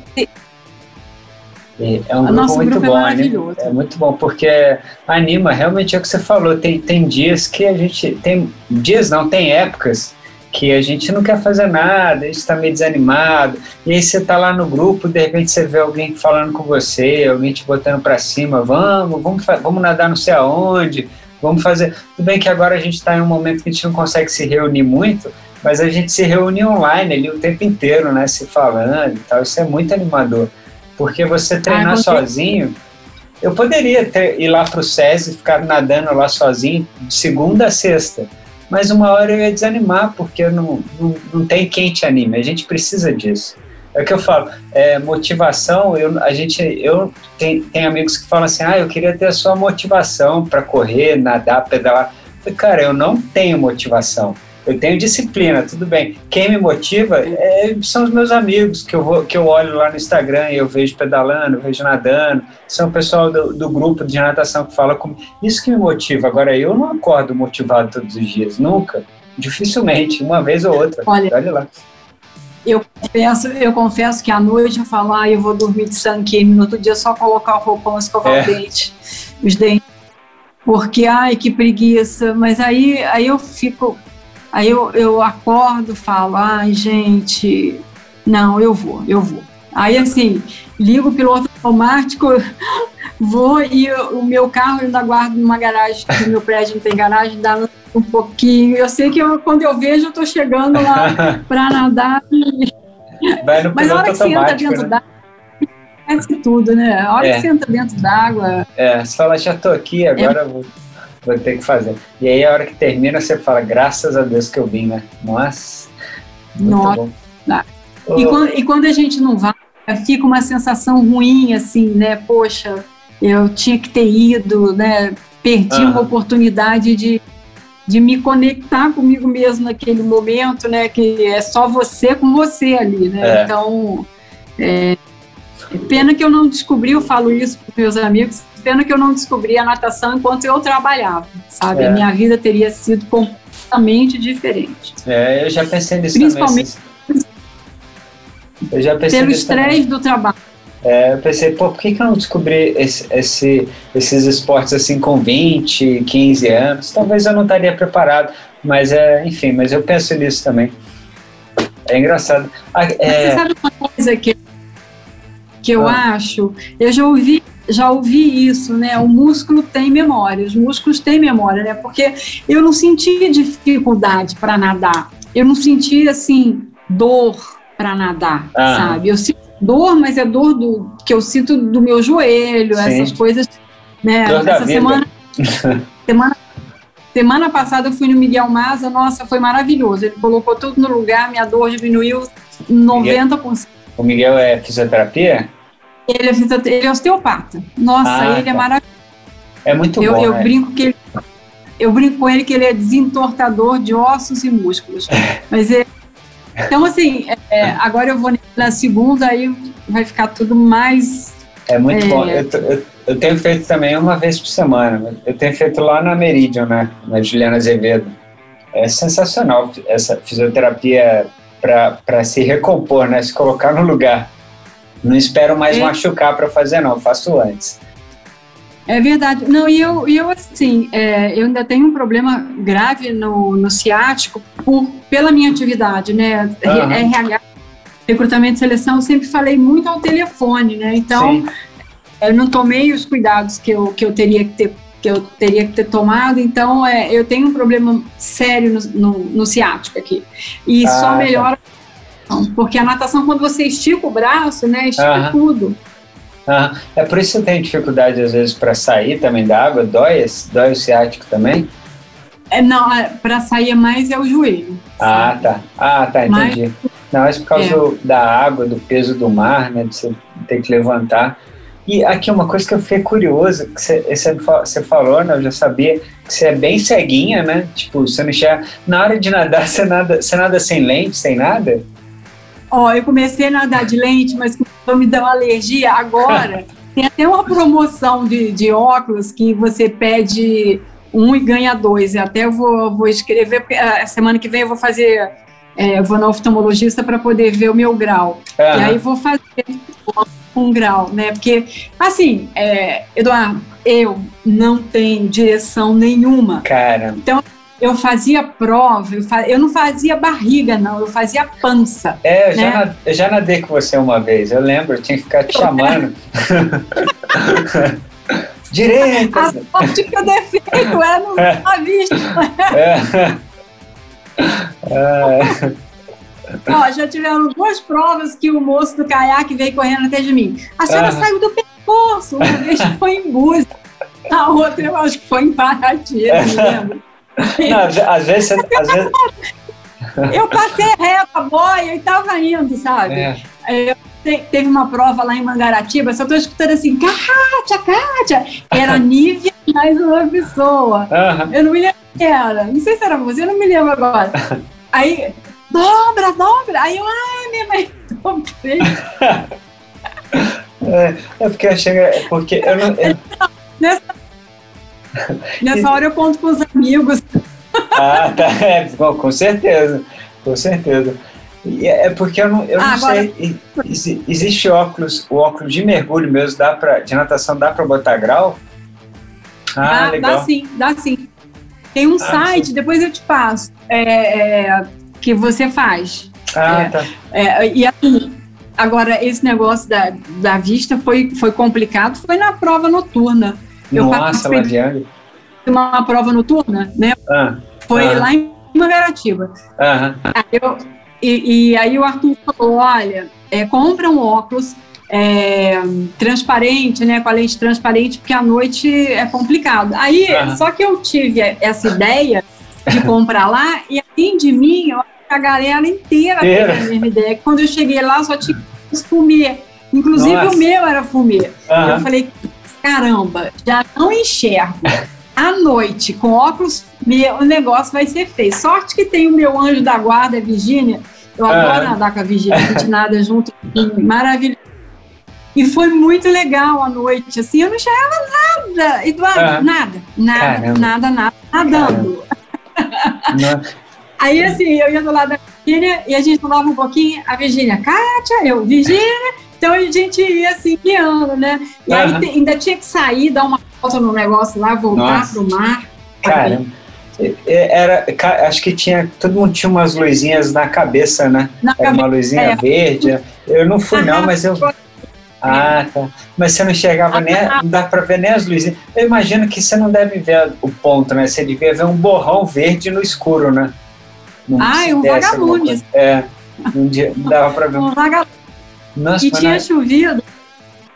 É um O grupo muito grupo é bom, maravilhoso. É muito bom, porque anima, realmente é o que você falou. Tem, tem dias que a gente. Tem dias não, tem épocas que a gente não quer fazer nada, a gente está meio desanimado. E aí você tá lá no grupo, de repente você vê alguém falando com você, alguém te botando para cima, vamos, vamos, vamos nadar não sei aonde, vamos fazer. Tudo bem que agora a gente está em um momento que a gente não consegue se reunir muito, mas a gente se reúne online ali o tempo inteiro, né? Se falando e tal. Isso é muito animador. Porque você treinar Ah, com certeza. sozinho. Eu poderia ter, ir lá para o SESI e ficar nadando lá sozinho de segunda a sexta. Mas uma hora eu ia desanimar, porque não, não, não tem quem te anime. A gente precisa disso. É o que eu falo. É, motivação, eu, a gente, eu tenho, tenho amigos que falam assim: ah, eu queria ter a sua motivação para correr, nadar, pedalar. Eu falei, cara, eu não tenho motivação. Eu tenho disciplina, tudo bem. Quem me motiva é- são os meus amigos que eu, vou, que eu olho lá no Instagram e eu vejo pedalando, eu vejo nadando. São o pessoal do, do grupo de natação que fala comigo. Isso que me motiva. Agora, eu não acordo motivado todos os dias, nunca. Dificilmente, uma vez ou outra. Olha, Olha lá. eu confesso, eu confesso que à noite eu falo, ah, eu vou dormir de sanquinho, no outro dia é só colocar o roupão, escovar É. o dente, os dentes, porque, ai, que preguiça, mas aí, aí eu fico, aí eu, eu acordo, falo, ai, gente, não, eu vou, eu vou. Aí, assim, ligo o piloto automático, vou e o meu carro eu ainda guardo numa garagem, que o meu prédio não tem garagem, dá um pouquinho. Eu sei que eu- quando eu vejo, eu tô chegando lá para nadar. Mas a hora que você entra dentro né? d'água, esquece tudo, né? A hora É. que você entra dentro d'água, É, você fala, já tô aqui, agora eu vou, vou ter que fazer. E aí, a hora que termina, você fala, graças a Deus que eu vim, né? Nossa, muito Nossa. E quando, e quando a gente não vai, fica uma sensação ruim, assim, né? Poxa, eu tinha que ter ido, né? Perdi uma oportunidade de, de me conectar comigo mesmo naquele momento, né? Que é só você com você ali, né? É. Então, é pena que eu não descobri, eu falo isso para meus amigos, pena que eu não descobri a natação enquanto eu trabalhava, sabe? É. A minha vida teria sido completamente diferente. É, eu já pensei nisso Principalmente também. Eu já pensei Pelo estresse do trabalho. É, eu pensei, pô, por que, que eu não descobri esse, esse, esses esportes assim com 20, 15 anos? Talvez eu não estaria preparado, mas é, enfim, mas eu penso nisso também. É engraçado. Ah, é... Você sabe uma coisa que, que eu ah. acho? Eu já ouvi, já ouvi isso, né? O músculo tem memória, os músculos têm memória, né? Porque eu não senti dificuldade para nadar. Eu não senti, assim, dor para nadar, ah. sabe? Eu sinto dor, mas é dor do que eu sinto do meu joelho, Sim. essas coisas, né? Dor Essa semana, semana Semana passada eu fui no Miguel Maza, nossa, foi maravilhoso. Ele colocou tudo no lugar, minha dor diminuiu 90%. O Miguel é fisioterapia? Ele é, ele é osteopata. Nossa, ah, ele é tá. é maravilhoso. É muito eu, bom. Eu né? brinco que ele, eu brinco com ele que ele é desentortador de ossos e músculos. Mas é, então, assim, é, agora eu vou na segunda, aí vai ficar tudo mais. É muito é, bom. Eu, eu, eu, tenho feito também uma vez por semana. Eu tenho feito lá na Meridian, né? Na Juliana Azevedo. É sensacional essa fisioterapia para se recompor, né? Se colocar no lugar. Não espero mais é. machucar para fazer, não. Faço antes. É verdade. Não, e eu, eu assim, é, eu ainda tenho um problema grave no, no ciático por, pela minha atividade, né? Uhum. RH, recrutamento e seleção, eu sempre falei muito ao telefone, né? Então, Sim. eu não tomei os cuidados que eu, que eu teria que ter que eu teria que ter tomado, então é, eu tenho um problema sério no, no, no ciático aqui. E ah, só tá. melhora, porque a natação, quando você estica o braço, né, estica tudo. Ah, é por isso que você tem dificuldade às vezes para sair também da água? Dói, dói o ciático também? É, não, é, para sair é mais é o joelho. Ah, sabe? tá. Ah, tá, entendi. Mas, não, é por causa é. da água, do peso do mar, né? De você ter que levantar. E aqui uma coisa que eu fiquei curioso, que você, falou, né? Eu já sabia que você é bem ceguinha, né? Tipo, você não enxerga. Na hora de nadar, você nada, você nada sem lente, sem nada? Ó, eu comecei a nadar de lente, mas começou me dar uma alergia agora. Tem até uma promoção de, de óculos que você pede um e ganha dois. Até eu vou, vou escrever, porque a semana que vem eu vou fazer, é, vou na oftalmologista para poder ver o meu grau. E aí vou fazer um grau, né? Porque, assim, é, Eduardo, eu não tenho direção nenhuma. Cara. Então, eu fazia prova, eu, fazia, eu, não fazia barriga, não, eu fazia pança. É, eu, né? já, eu já nadei com você uma vez, eu lembro, eu tinha que ficar te chamando. Direito! A sorte que eu defeito é no é. vista. É. É. Ó, já tiveram duas provas que o moço do caiaque veio correndo até de mim. A senhora saiu do percurso, uma vez foi em Búzios, a outra eu acho que foi em Paraty, não lembro. Não, às vezes, às vezes... Eu passei reta, boia e tava indo, sabe? É. Eu, teve uma prova lá em Mangaratiba, só tô escutando assim, Kátia, Kátia. Era Nívia mais uma pessoa. Uhum. Eu não me lembro era. Não sei se era você, eu não me lembro agora. Aí, dobra, dobra. Aí eu, ai, minha mãe, dobrei. é, é porque eu achei. É porque eu não. Eu... Nessa Nessa hora eu conto com os amigos. Ah, tá. É, bom, com certeza. Com certeza. E é, é porque eu não, eu ah, não agora... sei. Existe óculos, o óculos de mergulho mesmo, dá pra, de natação, dá para botar grau? Ah, dá, legal. dá sim, dá sim. Tem um ah, site, sim. depois eu te passo, é, é, que você faz. Ah, é, tá. É, e assim, agora esse negócio da, da vista foi, foi complicado, foi na prova noturna. Eu Nossa, Ladiane. Uma prova noturna, né? Ah, Foi ah. lá em Mangaratiba. Ah. Aí eu, e, e, aí o Arthur falou, olha, é, compra um óculos é, transparente, né, com a lente transparente, porque à noite é complicado. Aí, só que eu tive essa ideia de comprar lá, e além de mim, a galera inteira teve a mesma ideia. Quando eu cheguei lá, só tinha fumê. Inclusive Nossa. o meu era fumê. Eu falei, caramba, já não enxergo. À noite, com óculos, o negócio vai ser feio. Sorte que tem o meu anjo da guarda, a Virgínia. Eu adoro ah. nadar com a Virgínia, a gente nada junto. Maravilhoso. E foi muito legal à noite, assim, eu não enxergava nada, Eduardo, ah. nada, nada, Caramba. nada, nada, nadando. Aí, assim, eu ia do lado da Virgínia e a gente falava um pouquinho, a Virgínia, Kátia, eu, Virgínia, Então a gente ia assim guiando, né? E aí te- ainda tinha que sair, dar uma volta no negócio lá, voltar Nossa. pro mar. Caramba. É, Era, acho que tinha, todo mundo tinha umas luzinhas na cabeça, né? Na Era uma luzinha é. verde. Eu não fui, não, mas eu. Ah, tá. Mas você não enxergava nem. Não dá pra ver nem as luzinhas. Eu imagino que você não deve ver o ponto, né? Você devia ver um borrão verde no escuro, né? Não Ah, se um vagalume. É. Não, dia- não dava pra ver. Um. Nossa, E tinha chovido.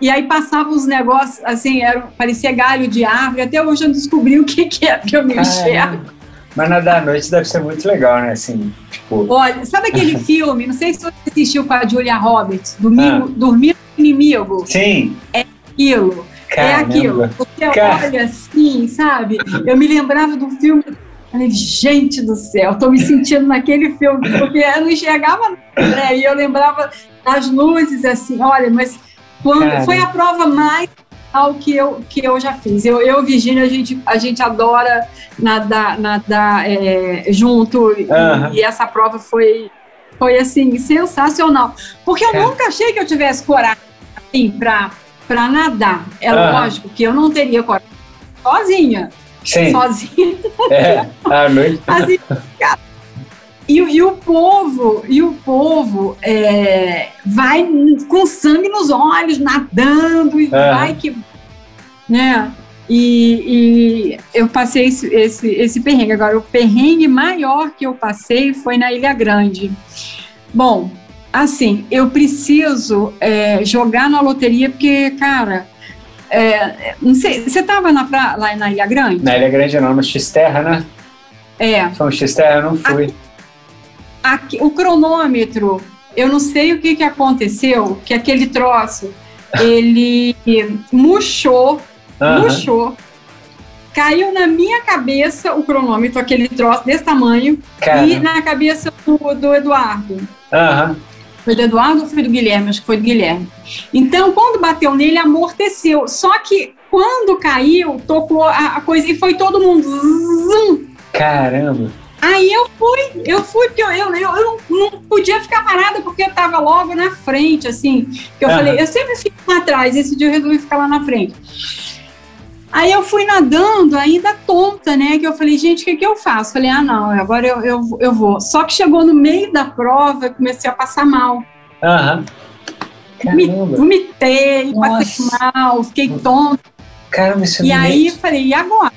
E aí passava os negócios, assim, era, parecia galho de árvore. Até hoje eu não descobri o que, que é, porque eu não enxergo. Mas nadar à noite deve ser muito legal, né? Assim, tipo. Olha, sabe aquele filme? Não sei se você assistiu com a Julia Roberts, Domingo, Ah. Dormir com o Inimigo. Sim, Aquilo. É caramba. aquilo. Você Cara. olha assim, sabe? Eu me lembrava do filme. Falei, gente do céu, tô me sentindo naquele filme, porque eu não enxergava nada, né? E eu lembrava das luzes, assim, olha, mas quando, Cara. foi a prova mais legal que eu, que eu já fiz. Eu, eu Virgínia, a gente, a gente adora nadar, nadar é, junto, e- e, essa prova foi, foi assim, sensacional. Porque eu É. nunca achei que eu tivesse coragem assim, para nadar. É lógico que eu não teria coragem sozinha. Sim, Sozinha. é. À noite. Assim, cara. e, o- e o povo, e o povo é, vai com sangue nos olhos, nadando, e vai que. Né? E, e eu passei esse, esse, esse perrengue. Agora, o perrengue maior que eu passei foi na Ilha Grande. Bom, assim, eu preciso é, jogar na loteria, porque, cara, é, não sei, você estava lá na Ilha Grande? Na Ilha Grande não, no X-Terra, né? É. Foi um X-Terra, eu não fui. Aqui- o cronômetro, eu não sei o que, que aconteceu, que aquele troço, ele murchou, Aham. murchou, caiu na minha cabeça o cronômetro, aquele troço desse tamanho, e na cabeça do, do Eduardo. Aham. Foi do Eduardo ou foi do Guilherme? Acho que foi do Guilherme. Então, quando bateu nele, amorteceu. Só que quando caiu, tocou a, a coisa e foi todo mundo. Caramba. Aí eu fui, eu fui, porque eu, eu, eu não, não podia ficar parada, porque eu tava logo na frente, assim. Que eu Aham. falei, eu sempre fico lá atrás, esse dia eu resolvi ficar lá na frente. Aí eu fui nadando, ainda tonta, né? Que eu falei, gente, o que, que eu faço? Falei, ah, não, agora eu, eu, eu vou. Só que chegou no meio da prova, eu comecei a passar mal. Aham. Caramba. Vomitei, passei mal, fiquei tonta. Caramba, isso E aí eu falei, e agora?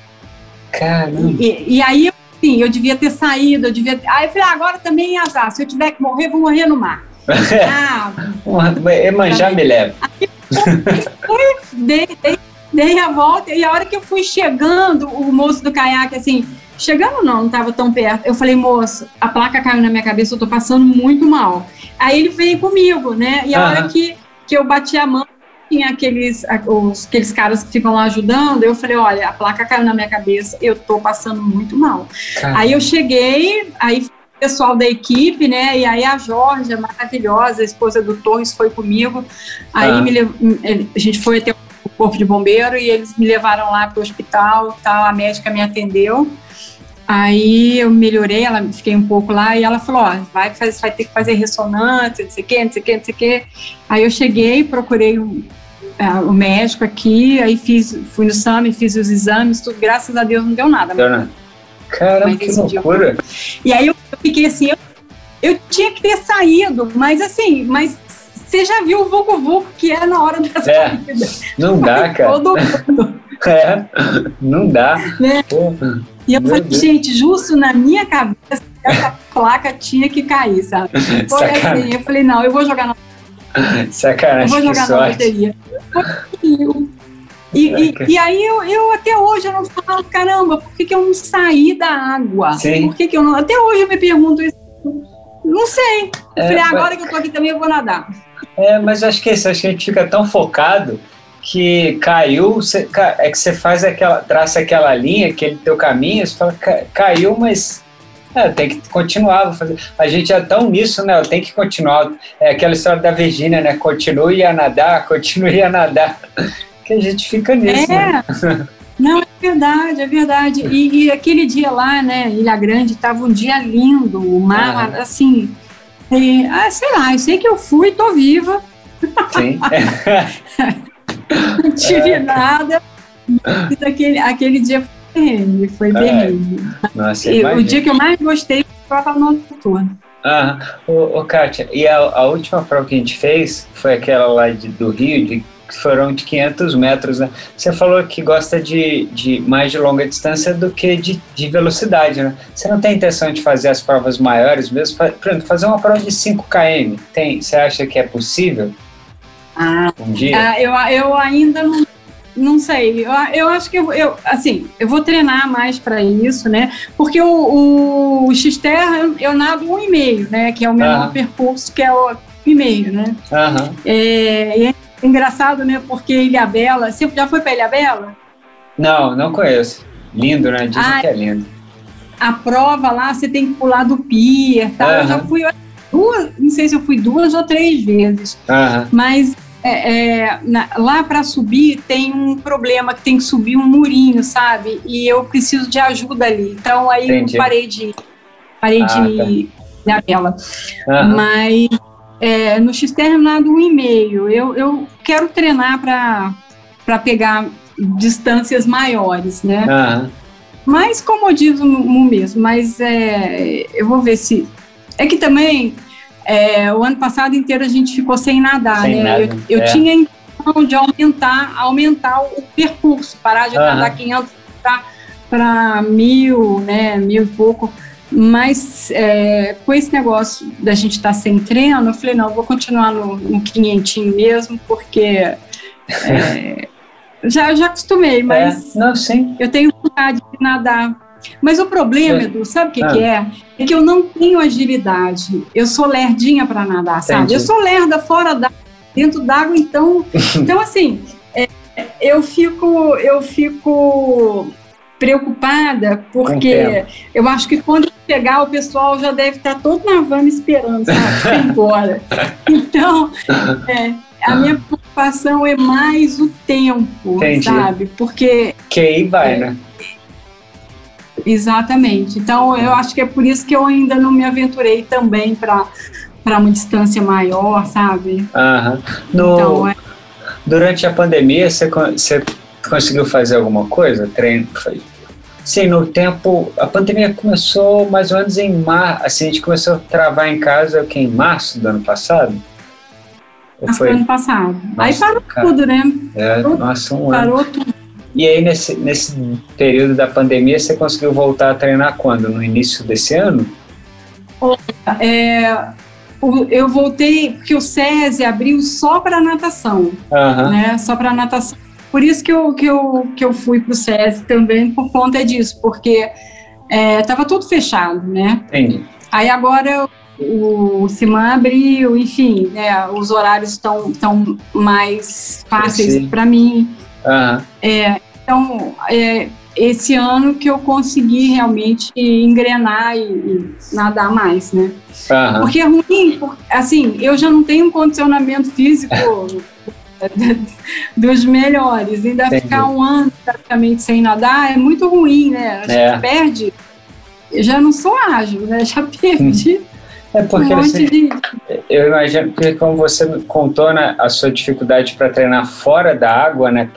Caramba. E, e aí, assim, eu devia ter saído, eu devia ter... Aí eu falei, ah, agora também é azar. Se eu tiver que morrer, vou morrer no mar. Ah, Emanjá me leva. dei, dei, dei a volta e a hora que eu fui chegando, o moço do caiaque, assim, chegando não, não estava tão perto. Eu falei, moço, a placa caiu na minha cabeça, eu tô passando muito mal. Aí ele veio comigo, né? E a Aham. hora que, que eu bati a mão, tinha aqueles, os, aqueles caras que ficam lá ajudando, eu falei, olha, a placa caiu na minha cabeça, eu tô passando muito mal. Caramba. Aí eu cheguei, aí o pessoal da equipe, né? E aí a Jorge, maravilhosa, a esposa do Torres, foi comigo. Aí Ah. me ele- a gente foi até o corpo de bombeiro e eles me levaram lá para o hospital, tal, a médica me atendeu. Aí eu melhorei, ela fiquei um pouco lá e ela falou, ó, vai, faz, vai ter que fazer ressonância, não sei o quê, não sei o quê, não sei o quê. Aí eu cheguei, procurei ah, o médico aqui, aí fiz, fui no SAMI, fiz os exames, tudo, graças a Deus não deu nada. Caramba, Mas que eu- loucura. E aí eu fiquei assim, eu, eu tinha que ter saído, mas assim, mas você já viu o Vucu Vucu que é na hora da É. saída. Não dá, cara. Todo mundo, É, não dá. né? E eu falei, Deus. gente, justo na minha cabeça, essa placa tinha que cair, sabe? Foi assim, eu falei, não, eu vou jogar na, eu sacanagem, vou que jogar na loteria. E, e, e aí eu, eu até hoje eu não falo, caramba, por que, que eu não saí da água? Sim. Por que, que eu não. Até hoje eu me pergunto isso. Não sei. Eu É, falei, mas- agora que eu tô aqui também eu vou nadar. É, mas acho que é isso, acho que a gente fica tão focado que caiu, você- é que você faz aquela, traça aquela linha, aquele teu caminho, você fala, "Ca- caiu, mas é, tem que continuar, fazer. A gente é tão nisso, né? Tenho que continuar. É aquela história da Virgínia, né? Continue a nadar, continue a nadar. Que a gente fica nisso. né? É. Não, é verdade, é verdade. E, e aquele dia lá, né, Ilha Grande, tava um dia lindo, o mar, Ah. assim. é, ah, sei lá, eu sei que eu fui, tô viva, Sim. não tive é. nada. Aquele, aquele dia foi perrengue, foi perrengue. Nossa, e, o dia que eu mais gostei foi a prova noturna. Ah, ô, ô Kátia, e a, a, última prova que a gente fez foi aquela lá de, do Rio, de, que foram de 500 metros, né? Você falou que gosta de, de mais de longa distância do que de, de velocidade, né? Você não tem intenção de fazer as provas maiores mesmo? Por exemplo, fazer uma prova de 5 km, tem, você acha que é possível? Ah, um dia? Ah, eu, eu ainda não não sei, eu, eu acho que eu, eu, assim, eu vou treinar mais para isso, né? Porque o, o, o Xterra eu, nado um e meio, né? Que é o menor percurso, que é o e meio, né? É, e é engraçado, né? Porque Ilha Bela, você já foi para Ilha Bela? Não, não conheço. Lindo, né? Dizem ah, que é lindo. A prova lá, você tem que pular do pier, tá? Uhum. Eu já fui duas, não sei se eu fui duas ou três vezes, uhum. mas é, é, na, lá para subir tem um problema que tem que subir um murinho, sabe? E eu preciso de ajuda ali. Então aí Entendi. eu parei de parei ah, de tá. ela. Uhum. Mas é, no X terminado um e meio. Eu, eu quero treinar para pegar distâncias maiores, né? Uhum. Mas como diz o mesmo, mas é, eu vou ver se é que também é, o ano passado inteiro a gente ficou sem nadar, sem né? Nada. Eu, eu é. tinha intenção de aumentar, aumentar o percurso, parar de uhum. nadar 500 para mil, né? Mil e pouco. Mas é, com esse negócio da gente estar tá sem treino, eu falei, não, vou continuar no, no 500 mesmo, porque é, já, já acostumei, mas é, não, eu tenho vontade de nadar mas o problema, Edu, sabe o que, ah. que, é? É que eu não tenho agilidade. Eu sou lerdinha para nadar, sabe? Entendi. Eu sou lerda fora da dentro d'água, então, então assim, é, eu fico, eu fico preocupada porque eu acho que quando chegar o pessoal já deve estar todo na van esperando, sabe? Embora. Então, é, a minha preocupação é mais o tempo, Entendi. sabe? Porque que aí vai, é, né? Exatamente. Então, eu acho que é por isso que eu ainda não me aventurei também para para uma distância maior, sabe? Aham. No, então, é... Durante a pandemia, você, você conseguiu fazer alguma coisa? Treino? Sim, no tempo. A pandemia começou mais ou menos em março. Assim, a gente começou a travar em casa que, em março do ano passado. foi ano passado. Nossa, Aí parou cara. tudo, né? É, nossa, um parou ano. Parou tudo. E aí, nesse, nesse período da pandemia, você conseguiu voltar a treinar quando? No início desse ano? É, eu voltei porque o SESI abriu só para natação, uhum. né? Só para natação. Por isso que eu, que eu, que eu fui para o SESI também, por conta disso, porque estava é, tudo fechado, né? Entendi. Aí agora o CIMAN abriu, enfim, né, os horários estão tão mais fáceis para mim. Uhum. É, então, é, esse ano que eu consegui realmente engrenar e, e nadar mais, né? Uhum. Porque é ruim, assim, eu já não tenho um condicionamento físico dos melhores. Ainda Entendi. ficar um ano praticamente sem nadar é muito ruim, né? A gente é. perde. Eu já não sou ágil, né? Já perdi. É porque um assim, de... eu imagino que como você contou né, a sua dificuldade para treinar fora da água, né,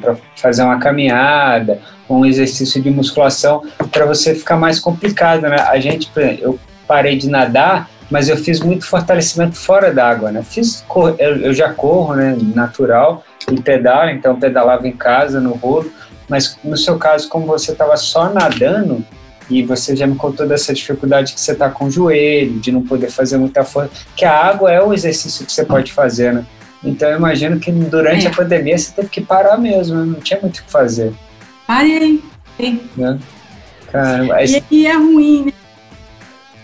para fazer uma caminhada, um exercício de musculação, para você ficar mais complicado, né? A gente, eu parei de nadar, mas eu fiz muito fortalecimento fora da água, né? Fiz eu já corro, né, natural e pedalo, então pedalava em casa no rolo, mas no seu caso, como você estava só nadando, e você já me contou dessa dificuldade que você está com o joelho, de não poder fazer muita força, que a água é o exercício que você pode fazer, né? Então eu imagino que durante é. a pandemia você teve que parar mesmo, né? não tinha muito o que fazer. Parei. Né? Caramba, e, e é ruim, né?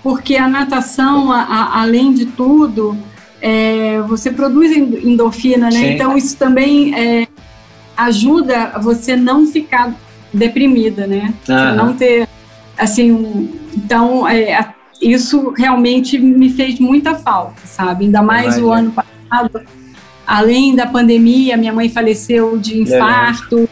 Porque a natação, a, a, além de tudo, é, você produz endorfina, né? Sim. Então isso também é, ajuda você não ficar deprimida, né? Você não ter assim, então é, isso realmente me fez muita falta, sabe? Ainda mais o ano passado, além da pandemia, minha mãe faleceu de infarto é.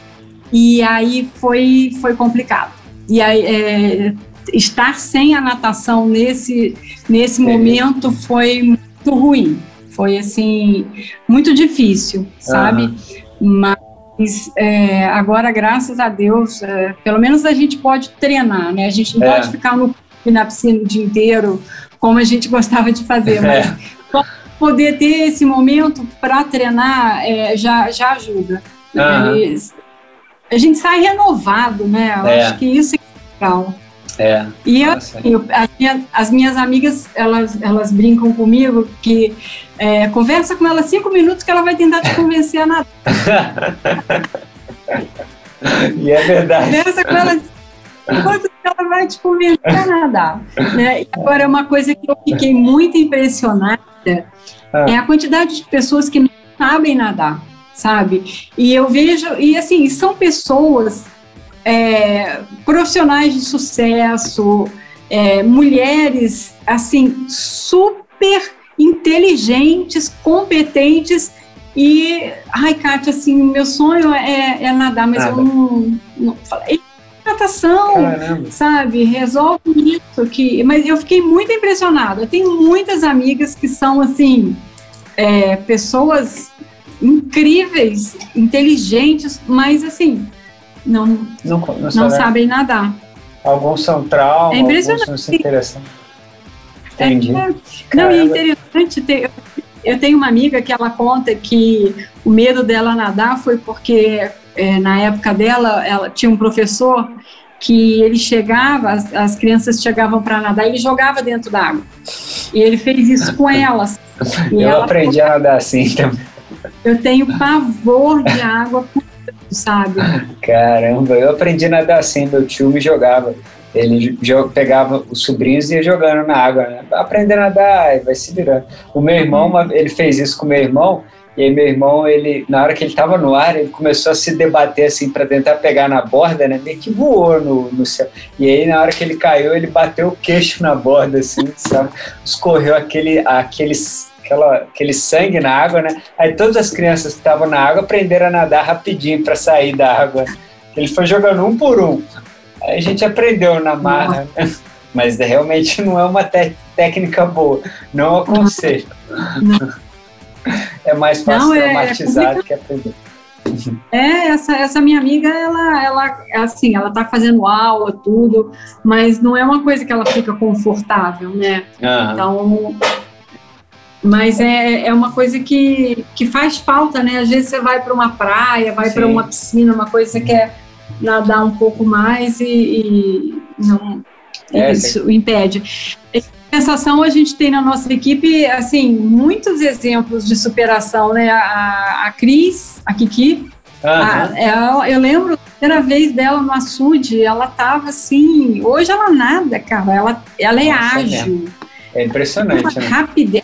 e aí foi foi complicado. E aí é, estar sem a natação nesse nesse momento foi muito ruim. Foi assim muito difícil, sabe? Uhum. Mas é, agora, graças a Deus, é, pelo menos a gente pode treinar, né? A gente não é. pode ficar no, na piscina o dia inteiro como a gente gostava de fazer, mas é. poder ter esse momento para treinar é, já, já ajuda. Uhum. a gente sai renovado, né? Eu é. acho que isso é legal. É. E eu, eu, as, minhas, as, minhas, amigas, elas, elas brincam comigo que é, conversa com ela cinco minutos que ela vai tentar te convencer a nada. e é verdade. Conversa com ela enquanto ela vai te convencer a nadar. Né? E agora, uma coisa que eu fiquei muito impressionada ah. é a quantidade de pessoas que não sabem nadar, sabe? E eu vejo, e assim, são pessoas é, profissionais de sucesso, é, mulheres assim super inteligentes, competentes e, ai, Kátia, assim, meu sonho é, é nadar, mas Nada. eu não, não falei natação, Caramba. sabe? Resolve isso que, mas eu fiquei muito impressionada. Eu tenho muitas amigas que são assim é, pessoas incríveis, inteligentes, mas assim não, não, não, não sabem nadar. Alguns são traumas, é alguns não se interessam. Entendi. É, não, e é interessante ter. Eu tenho uma amiga que ela conta que o medo dela nadar foi porque é, na época dela ela tinha um professor que ele chegava, as, as crianças chegavam para nadar e ele jogava dentro da água. E ele fez isso com elas. eu ela, aprendi a nadar assim também. Eu tenho pavor de água sabe? Caramba, eu aprendi a nadar assim, meu tio me jogava. Ele pegava os sobrinhos e ia jogando na água, né? Aprender a nadar, vai se virando. O meu irmão, ele fez isso com o meu irmão, e aí meu irmão, ele, na hora que ele estava no ar, ele começou a se debater assim para tentar pegar na borda, né? Meio que voou no, no céu. E aí na hora que ele caiu, ele bateu o queixo na borda, assim, sabe? Escorreu aquele, aqueles aquela, aquele sangue na água, né? Aí todas as crianças que estavam na água aprenderam a nadar rapidinho para sair da água. Ele foi jogando um por um. Aí a gente aprendeu na marra, né? mas realmente não é uma técnica boa. Não aconselho. Não. É mais fácil não, é, traumatizar do que aprender. É, essa, essa minha amiga, ela, ela, assim, ela tá fazendo aula, tudo, mas não é uma coisa que ela fica confortável, né? Uhum. Então, mas é, é uma coisa que, que faz falta, né? Às vezes você vai para uma praia, vai para uma piscina, uma coisa que você quer nadar um pouco mais e, e não é, isso sim. impede. Em sensação, a gente tem na nossa equipe, assim, muitos exemplos de superação, né? A, a Cris, a Kiki, a, ela, eu lembro a primeira vez dela no açude, ela tava assim, hoje ela nada, cara, ela, ela é nossa, ágil. É, é impressionante, né? Rapidez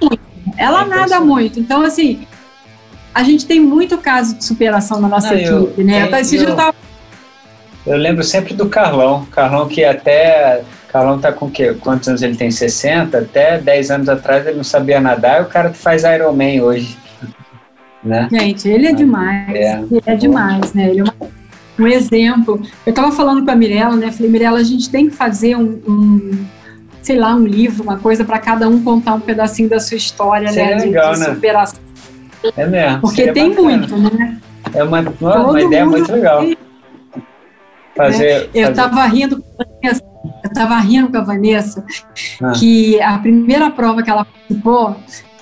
muito. Ela é nada muito. Então, assim, a gente tem muito caso de superação na nossa Não, equipe, eu, né? Tem, esse eu, tava... eu lembro sempre do Carlão. Carlão que até. Carlão tá com o quê? Quantos anos ele tem? 60? Até 10 anos atrás ele não sabia nadar, e o cara que faz Ironman hoje. Né? Gente, ele é demais. É, ele é demais, né? Ele é uma, um exemplo. Eu estava falando com a Mirella, né? Falei, Mirella, a gente tem que fazer um, um sei lá, um livro, uma coisa para cada um contar um pedacinho da sua história, Seria né? Legal, de, de né? superação. É mesmo. Porque tem bacana. muito, né? É uma, uma, uma ideia muito legal. Tem, fazer, né? Eu estava rindo com a Vanessa, eu tava rindo com a Vanessa ah. que a primeira prova que ela participou,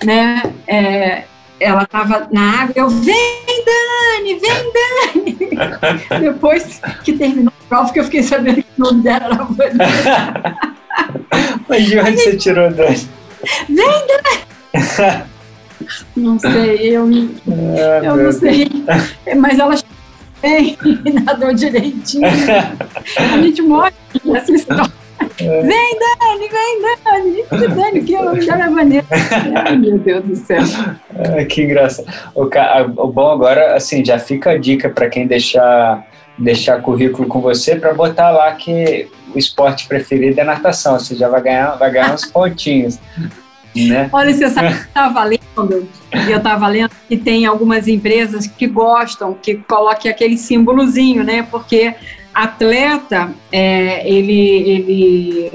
né, é, ela estava na água, eu, vem Dani, vem Dani! Depois que terminou a prova, que eu fiquei sabendo que o nome dela era Vanessa. Mas de onde você tirou dois? Vem, Dani! Não sei, eu, ah, eu não sei. Mas ela bem, nadou direitinho. A gente morre nessa história. É. Vem, Dani, vem, Dani. Dani, que eu já me maneira. Ai, meu Deus do céu. Ah, que engraçado. O, o bom agora, assim, já fica a dica para quem deixar, deixar currículo com você, para botar lá que o esporte preferido é natação. Você já vai ganhar, vai ganhar uns pontinhos. Né? Olha, você sabe que eu estava lendo, eu estava lendo que tem algumas empresas que gostam que coloque aquele símbolozinho, né? Porque atleta, é, ele, ele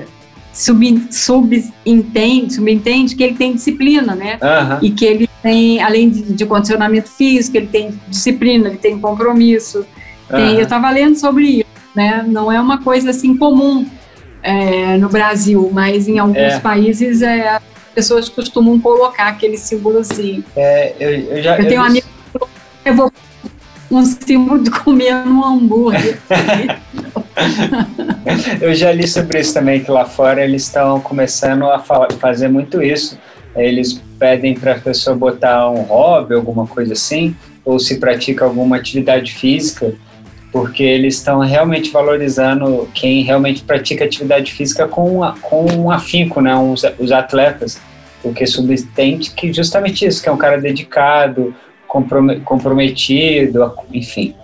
sub, subentende, subentende que ele tem disciplina, né? Aham. E que ele tem, além de, de condicionamento físico, ele tem disciplina, ele tem compromisso. Tem- eu estava lendo sobre isso, né? Não é uma coisa assim comum é, no Brasil, mas em alguns É. países é, as pessoas costumam colocar aquele símbolozinho. É, eu, eu já, Eu tenho um amigo que falou, eu vou um símbolo de comer um hambúrguer. Eu já li sobre isso também, que lá fora eles estão começando a fa- fazer muito isso. Eles pedem para a pessoa botar um hobby, alguma coisa assim, ou se pratica alguma atividade física, porque eles estão realmente valorizando quem realmente pratica atividade física com, a- com um afinco, né? Os, os atletas, porque subentende que justamente isso, que é um cara dedicado, comprome- comprometido, enfim.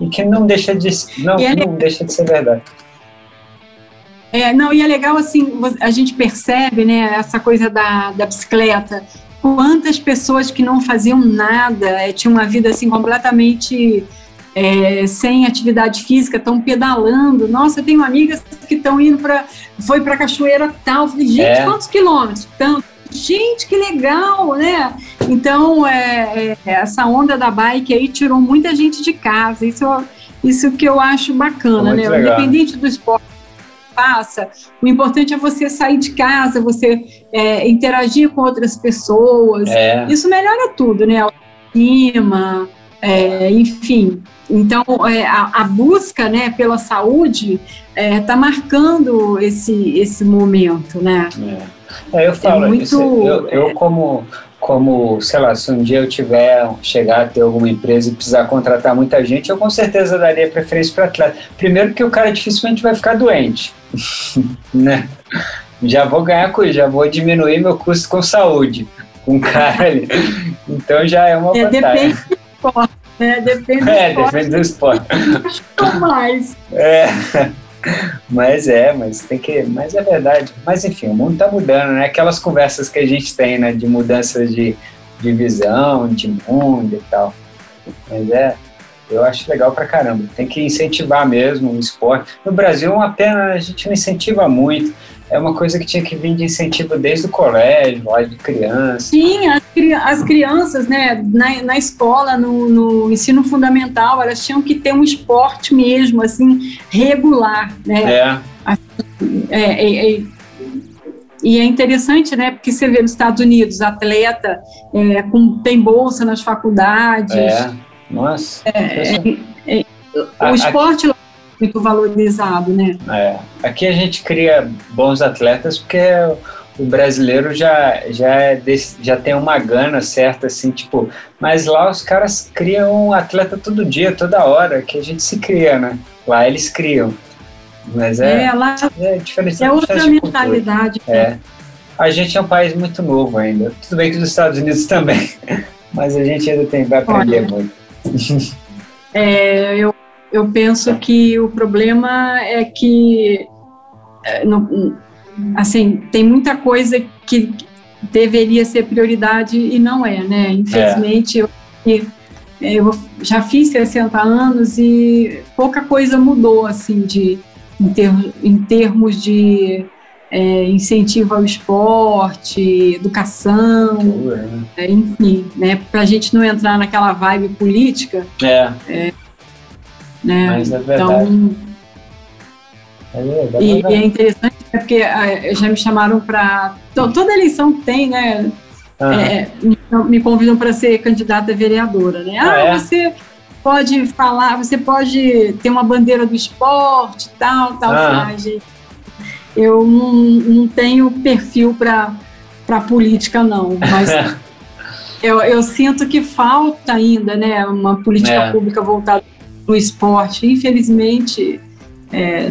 E que não deixa de, não, é não deixa de ser verdade. É, não, e é legal assim, a gente percebe, né, essa coisa da, da bicicleta. Quantas pessoas que não faziam nada, é, tinham uma vida assim completamente é, sem atividade física, estão pedalando. Nossa, eu tenho amigas que estão indo para. Foi para cachoeira tal. Falei, gente, É. quantos quilômetros? Tanto. Gente, que legal, né? Então, é, é, essa onda da bike aí tirou muita gente de casa. Isso, isso que eu acho bacana, Muito né? legal. Independente do esporte que faça, o importante é você sair de casa, você é, interagir com outras pessoas. É, Isso melhora tudo, né? Autoestima, é, enfim. Então, é, a, a busca né, pela saúde está marcando esse, esse momento, né? é. É, eu falo, muito- isso, eu, eu como, como, sei lá, se um dia eu tiver, chegar a ter alguma empresa e precisar contratar muita gente, eu com certeza daria preferência para atleta. Primeiro porque o cara dificilmente vai ficar doente, né? Já vou ganhar com isso, já vou diminuir meu custo com saúde, com o cara ali. Então já é uma É, vantagem. depende do esporte, né? Depende do É, esporte depende do esporte. mais. É, mas é, mas tem que. Mas é verdade. Mas enfim, o mundo tá mudando, né? Aquelas conversas que a gente tem, né? De mudanças de, de visão, de mundo e tal. Mas é, eu acho legal pra caramba. Tem que incentivar mesmo o esporte. No Brasil, é uma pena, a gente não incentiva muito. É uma coisa que tinha que vir de incentivo desde o colégio, lá de criança. Sim, as, as crianças, né, na, na escola, no, no ensino fundamental, elas tinham que ter um esporte mesmo, assim, regular, né? É, É, é, é, e é interessante, né? Porque você vê nos Estados Unidos, atleta é, com, tem bolsa nas faculdades. é. Nossa. A- o a- esporte lá é muito valorizado, né? É. Aqui a gente cria bons atletas porque o brasileiro já, já, é desse- já tem uma gana certa, assim, tipo. Mas lá os caras criam um atleta todo dia, toda hora, que a gente se cria, né? Lá eles criam. Mas é, É, lá é, diferente é outra mentalidade. É. A gente é um país muito novo ainda. Tudo bem que os Estados Unidos também. Mas a gente ainda tem, vai aprender Olha. muito. É, eu, eu penso que o problema é que, é, assim, tem muita coisa que deveria ser prioridade e não é, né? Infelizmente, eu, e- eu já fiz 60 anos e pouca coisa mudou, assim, de, em, ter- em termos de é, incentivo ao esporte, educação, é, enfim, né? Para a gente não entrar naquela vibe política, É, né? mas é verdade. Então, é verdade. e, e é interessante né, porque ah, já me chamaram para. Toda eleição tem, né? Aham. é, me, me convidam para ser candidata a vereadora, né? Ah, Ah, é? você pode falar, você pode ter uma bandeira do esporte, tal, tal. Ah. Ah, gente, eu não, não tenho perfil para política, não, mas. Eu, eu sinto que falta ainda, né, uma política É. pública voltada para o esporte. Infelizmente, é,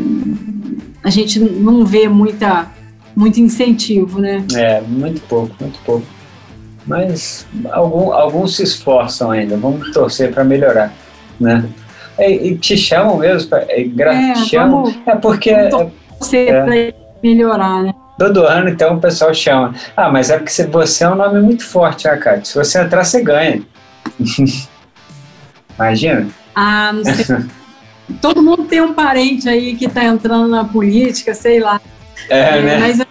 a gente não vê muita, muito incentivo, né? É, muito pouco, muito pouco. Mas algum, alguns se esforçam ainda. Vamos torcer para melhorar, né? E, e te chamam mesmo? Pra, é, É, te chamam? vamos- é porque vamos Você É. para melhorar, né? todo ano então o pessoal chama. Ah, mas é porque você é um nome muito forte, né, Cátia? Se você entrar, você ganha. Imagina? Ah, não sei. Todo mundo tem um parente aí que está entrando na política, sei lá. É, né? Mas eu,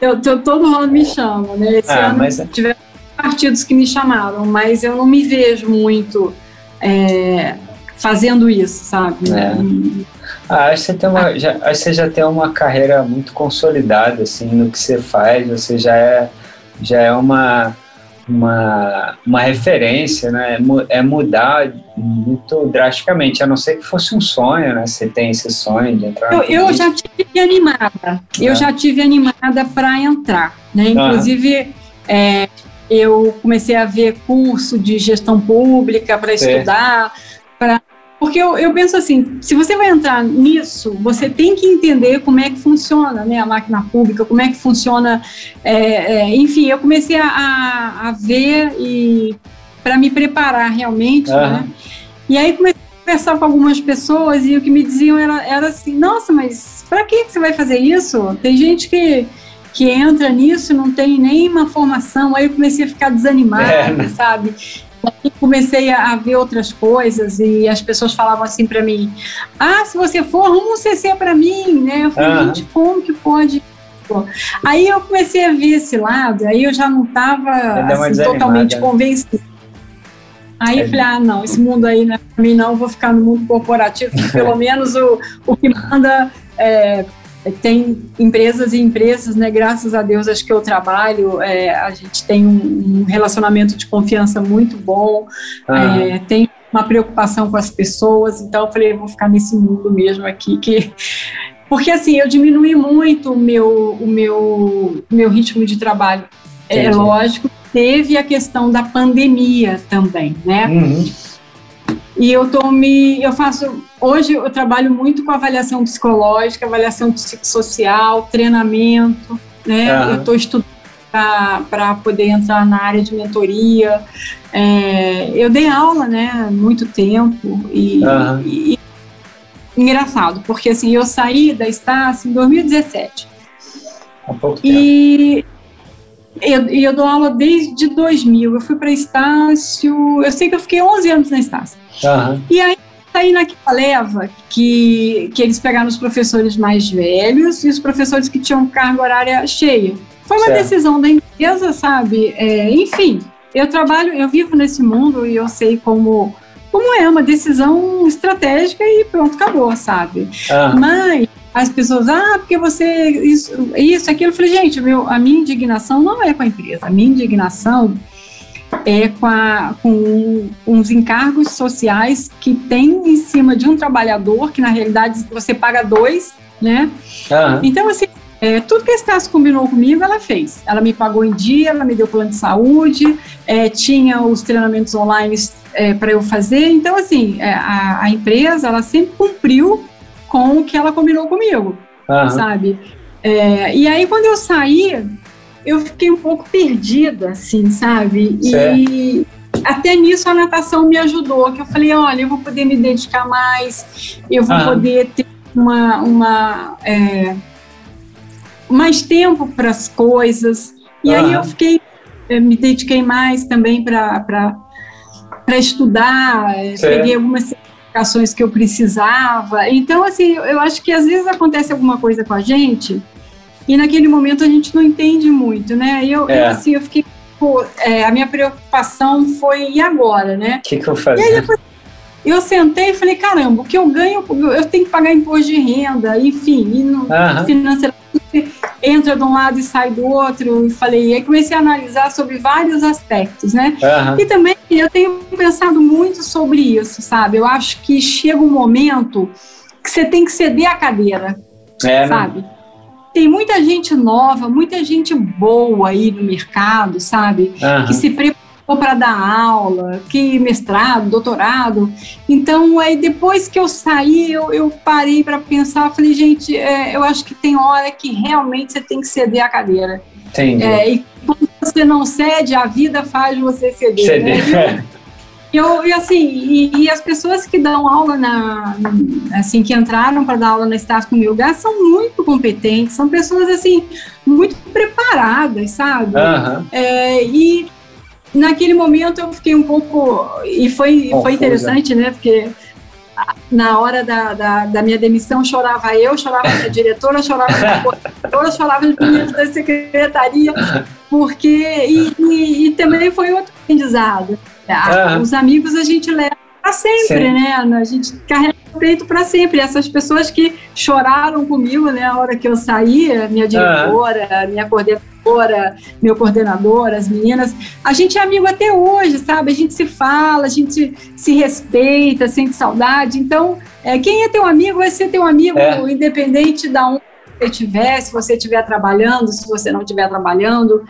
eu, todo ano me chamam, né? Esse Ah, ano mas- tiveram partidos que me chamaram, mas eu não me vejo muito é, fazendo isso, sabe? É. Ah, acho que você tem uma, já, acho que você já tem uma carreira muito consolidada assim no que você faz. Você já é, já é uma, uma, uma referência, né? É É mudar muito drasticamente, a não ser que fosse um sonho, né? Você tem esse sonho de entrar. Eu, eu já tive animada, eu Ah. já tive animada para entrar, né? Inclusive, é, eu comecei a ver curso de gestão pública para estudar, pra, porque eu, eu penso assim, se você vai entrar nisso, você tem que entender como é que funciona, né, a máquina pública, como é que funciona, é, é, enfim, eu comecei a, a, ver e para me preparar realmente, Aham. né? E aí comecei a conversar com algumas pessoas e o que me diziam era, era assim, nossa, mas para que você vai fazer isso? Tem gente que, que entra nisso não tem nenhuma formação. Aí eu comecei a ficar desanimada, É, né? sabe? Aí comecei a, ver outras coisas e as pessoas falavam assim para mim: Ah, se você for, arruma um CC para mim, né? Eu falei, Aham. gente, como que pode? Aí eu comecei a ver esse lado, aí eu já não estava assim, totalmente né? convencida. Aí É. eu falei, ah, não, esse mundo aí não é pra mim não, vou ficar no mundo corporativo, pelo menos o, o que manda é, tem empresas e empresas, né? Graças a Deus, acho que eu trabalho, é, a gente tem um, um relacionamento de confiança muito bom, Aham. é, tem uma preocupação com as pessoas, então eu falei, eu vou ficar nesse mundo mesmo aqui que porque assim eu diminui muito o meu o meu meu ritmo de trabalho. É Entendi. lógico, teve a questão da pandemia também, né? Uhum. E eu tô me. Eu faço. Hoje eu trabalho muito com avaliação psicológica, avaliação psicossocial, treinamento, né? Aham. Eu estou estudando para poder entrar na área de mentoria. É, eu dei aula, né, muito tempo e, Aham. e- engraçado, porque assim, eu saí da Estácio em 2017. Há pouco tempo. E e eu dou aula desde 2000. Eu fui para Estácio, eu sei que eu fiquei 11 anos na Estácio. Aham. E aí, aí naquela leva que, que eles pegaram os professores mais velhos e os professores que tinham carga horária cheia. Foi uma Certo. decisão da empresa, sabe? É, enfim, eu trabalho, eu vivo nesse mundo e eu sei como, como é uma decisão estratégica e pronto, acabou, sabe? Aham. Mas as pessoas, ah, porque você isso, isso, aquilo. Eu falei, gente, meu, a minha indignação não é com a empresa, a minha indignação é com, a, com uns encargos sociais que tem em cima de um trabalhador, que na realidade você paga dois, né? Aham. Então, assim, é, tudo que a Estácio combinou comigo, ela fez. Ela me pagou em dia, ela me deu plano de saúde, é, tinha os treinamentos online para eu fazer. Então, assim, é, a, a empresa, ela sempre cumpriu com o que ela combinou comigo, Aham. sabe? É, e aí, quando eu saí, eu fiquei um pouco perdida, assim, sabe? E até nisso a natação me ajudou, que eu falei, olha, eu vou poder me dedicar mais, eu vou Aham. poder ter uma, uma é, mais tempo para as coisas. E aí eu fiquei, eh, me dediquei mais também para estudar, eh, Certo. peguei algumas certificações que eu precisava. Então, assim, eu- acho que às vezes acontece alguma coisa com a gente e naquele momento a gente não entende muito, né? E Eu, É. eu, assim, eu fiquei, pô, eh, a minha preocupação foi, e agora, né? O que, que eu E aí fazia? depois eu sentei e falei, caramba, o que eu ganho, eu tenho que pagar imposto de renda, enfim, e não, Aham. financeiramente entra de um lado e sai do outro, e falei, e aí comecei a analisar sobre vários aspectos, né? Aham. E também eu tenho pensado muito sobre isso, sabe? Eu acho que chega um momento que você tem que ceder a cadeira, É, né? sabe? Tem muita gente nova, muita gente boa aí no mercado, sabe? Aham. que se preparou para dar aula, que mestrado, doutorado. Então, aí depois que eu saí, eu, eu parei para pensar, falei, gente, é, eu acho que tem hora que realmente você tem que ceder a cadeira. Entendi. É, e quando você não cede, a vida faz você ceder. né? CD. Eu, e assim, e, e as pessoas que dão aula na, assim, que entraram para dar aula na Estácio elas são muito competentes, são pessoas assim muito preparadas, sabe? Aham. É, e naquele momento eu fiquei um pouco. E foi, foi interessante, né? Porque na hora da, da, da, minha demissão, chorava eu, chorava a diretora, chorava a coordenadora, chorava os meninos da secretaria, porque. E, e, e também foi outro aprendizado. Ah, os amigos a gente leva para sempre, Sim. né? A gente carrega o peito para sempre. Essas pessoas que choraram comigo, né, a hora que eu saí, minha diretora, minha coordenadora, meu coordenador, as meninas, a gente é amigo até hoje, sabe? A gente se fala, a gente se respeita, sente saudade. Então, é, quem é teu amigo vai ser teu amigo, é. independente da onde você estiver, se você estiver trabalhando, se você não estiver trabalhando.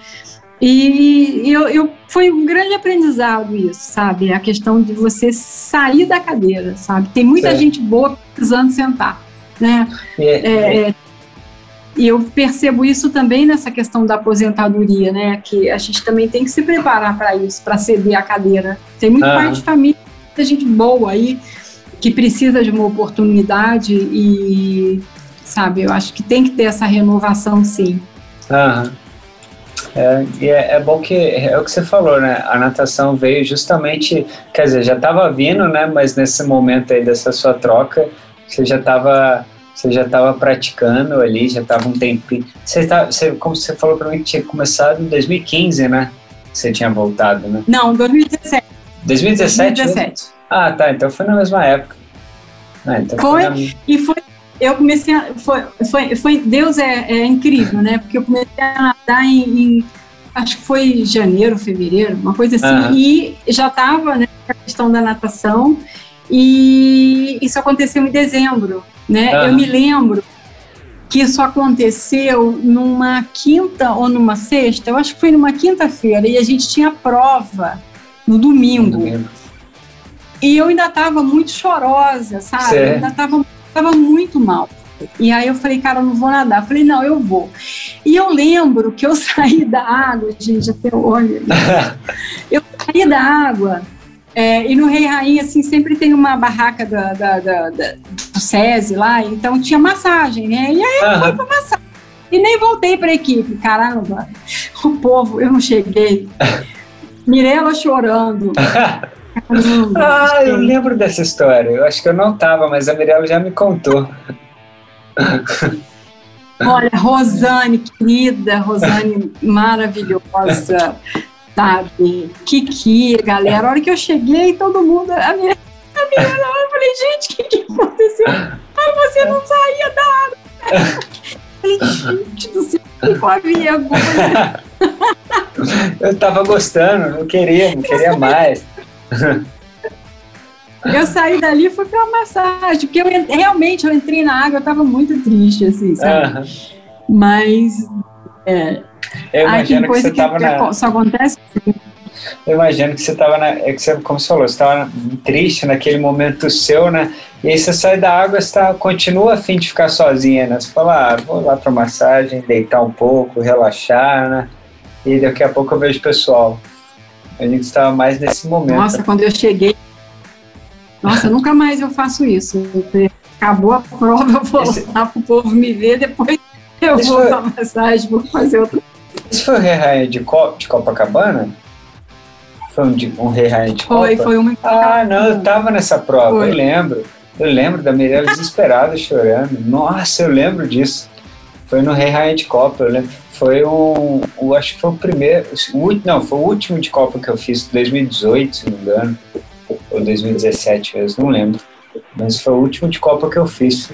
E eu, eu, foi um grande aprendizado isso, sabe? A questão de você sair da cadeira, sabe? Tem muita gente boa precisando sentar, né? É, é, é, e eu percebo isso também nessa questão da aposentadoria, né? Que a gente também tem que se preparar para isso, para ceder a cadeira. Tem muito pai de família, muita gente boa aí que precisa de uma oportunidade e, sabe? Eu acho que tem que ter essa renovação, sim. Aham. É, e é, é, bom que é o que você falou, né? A natação veio justamente, quer dizer, já estava vindo, né? Mas nesse momento aí dessa sua troca, você já estava você já estava praticando ali, já estava um tempinho. Você tá, você, como você falou para mim, tinha começado em 2015, né? Você tinha voltado, né? Não, 2017. 2017? 2017. Ah, tá. Então foi na mesma época. Ah, então foi, foi na... e foi eu comecei a, foi, foi, foi Deus é, é, incrível, né? Porque eu comecei a nadar em, em acho que foi janeiro, fevereiro, uma coisa assim, uhum. e já estava né, a questão da natação e isso aconteceu em dezembro, né? Uhum. Eu me lembro que isso aconteceu numa quinta ou numa sexta, eu acho que foi numa quinta-feira e a gente tinha prova no domingo. No domingo. E eu ainda estava muito chorosa, sabe? Eu ainda estava estava muito mal. E aí eu falei, cara, eu não vou nadar. Eu falei, não, eu vou. E eu lembro que eu saí da água, gente, até hoje. eu saí da água é, e no Rei Rainha, assim, sempre tem uma barraca da, da, da, da do SESI lá, então tinha massagem, né? E aí eu fui pra massagem. E nem voltei pra equipe, caramba. O povo, eu não cheguei. Mirella chorando. ah, eu lembro dessa história. Eu acho que eu não tava, mas a Mirella já me contou. Olha, Rosane, querida, Rosane maravilhosa, sabe? Kiki, galera. A hora que eu cheguei, todo mundo. A minha, a minha eu falei, gente, o que, que aconteceu? Ah, você não saía da água. falei, gente do céu, com a vergonha. Eu tava gostando, não queria, não queria mais. Eu saí dali e fui pra uma massagem, porque eu, realmente eu entrei na água, eu tava muito triste, assim, sabe? Uhum. Mas. É, eu imagino que você que, tava na. Só acontece. Eu imagino que você tava na. É que você, como você falou, você tava triste naquele momento seu, né? E aí você sai da água, você tá, continua a fim de ficar sozinha, né? Você fala, ah, vou lá pra massagem, deitar um pouco, relaxar, né? E daqui a pouco eu vejo o pessoal. A gente estava mais nesse momento. Nossa, quando eu cheguei. Nossa, nunca mais eu faço isso. Acabou a prova, eu vou Esse... lá para o povo me ver, depois eu Esse vou foi... dar massagem, vou fazer outra. Isso foi o Rei de, Co... de Copacabana? Foi um, de... um Rei de Foi, Copa? foi uma. Ah, não, eu estava nessa prova, foi. eu lembro. Eu lembro da Mirella desesperada chorando. Nossa, eu lembro disso. Foi no Rei Rainha de Copa, eu lembro. Foi o, o, acho que foi o primeiro, o, não, foi o último de Copa que eu fiz, 2018, se não me engano, ou 2017 mesmo, não lembro. Mas foi o último de Copa que eu fiz.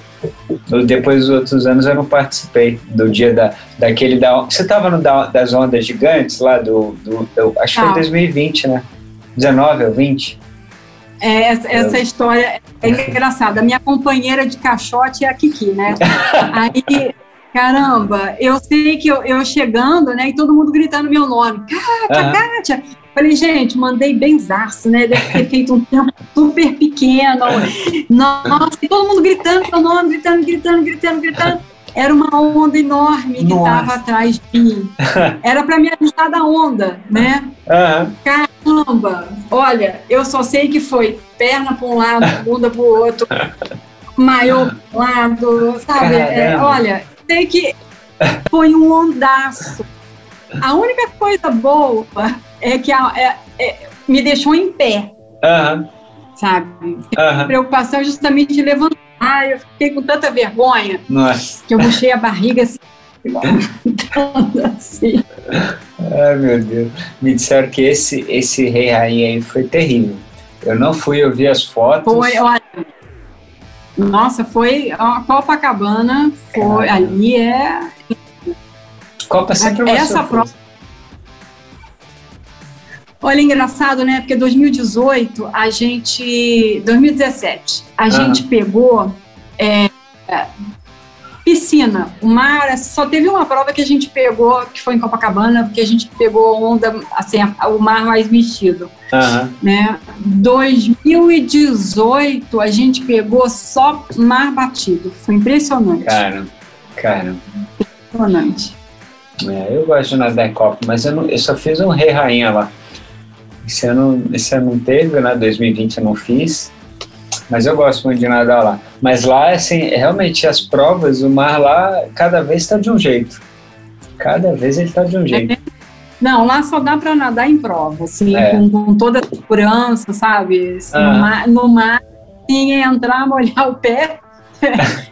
Depois dos outros anos eu não participei do dia da, daquele da. Você estava no da, das ondas gigantes lá do. do, do acho que foi 2020, né? 19 ou 20? É, essa, essa história é engraçada. A minha companheira de caixote é a Kiki, né? Aí caramba, eu sei que eu, eu chegando, né, e todo mundo gritando meu nome, Kátia, uhum. Kátia. Falei, gente, mandei benzaço, né? Deve ter feito um tempo super pequeno. Nossa, e todo mundo gritando meu nome, gritando, gritando, gritando, gritando. Era uma onda enorme que estava atrás de mim. Era para me avisar da onda, né? Uhum. Caramba! Olha, eu só sei que foi perna para um lado, bunda para o outro, maior para um lado, sabe? É, olha, sei que foi um ondaço. A única coisa boa é que a, é, é, me deixou em pé. Uhum. sabe? A preocupação é justamente levantar. Eu fiquei com tanta vergonha Nossa. que eu puxei a barriga assim. assim. Ai, meu Deus. Me disseram que esse, esse rei rainha aí foi terrível. Eu não fui, eu vi as fotos. Foi, olha, nossa, foi a Copacabana, foi Caramba. ali é. Copa sempre Essa prova. Olha, engraçado, né? Porque 2018 a gente. 2017, a gente pegou é, piscina. O mar, só teve uma prova que a gente pegou, que foi em Copacabana, porque a gente pegou onda, assim, o mar mais mexido. Uhum. Né? 2018 a gente pegou só mar batido. Foi impressionante. Cara, cara. Impressionante. É, eu gosto de nadar em Copa, mas eu, não, eu só fiz um rei rainha lá. Esse ano, esse ano não teve, né? 2020 eu não fiz. Mas eu gosto muito de nadar lá. Mas lá, assim, realmente as provas, o mar lá, cada vez está de um jeito. Cada vez ele está de um jeito. Não, lá só dá para nadar em prova, assim, é. com, com, toda a segurança, sabe? Assim, no mar, no mar entrar, molhar o pé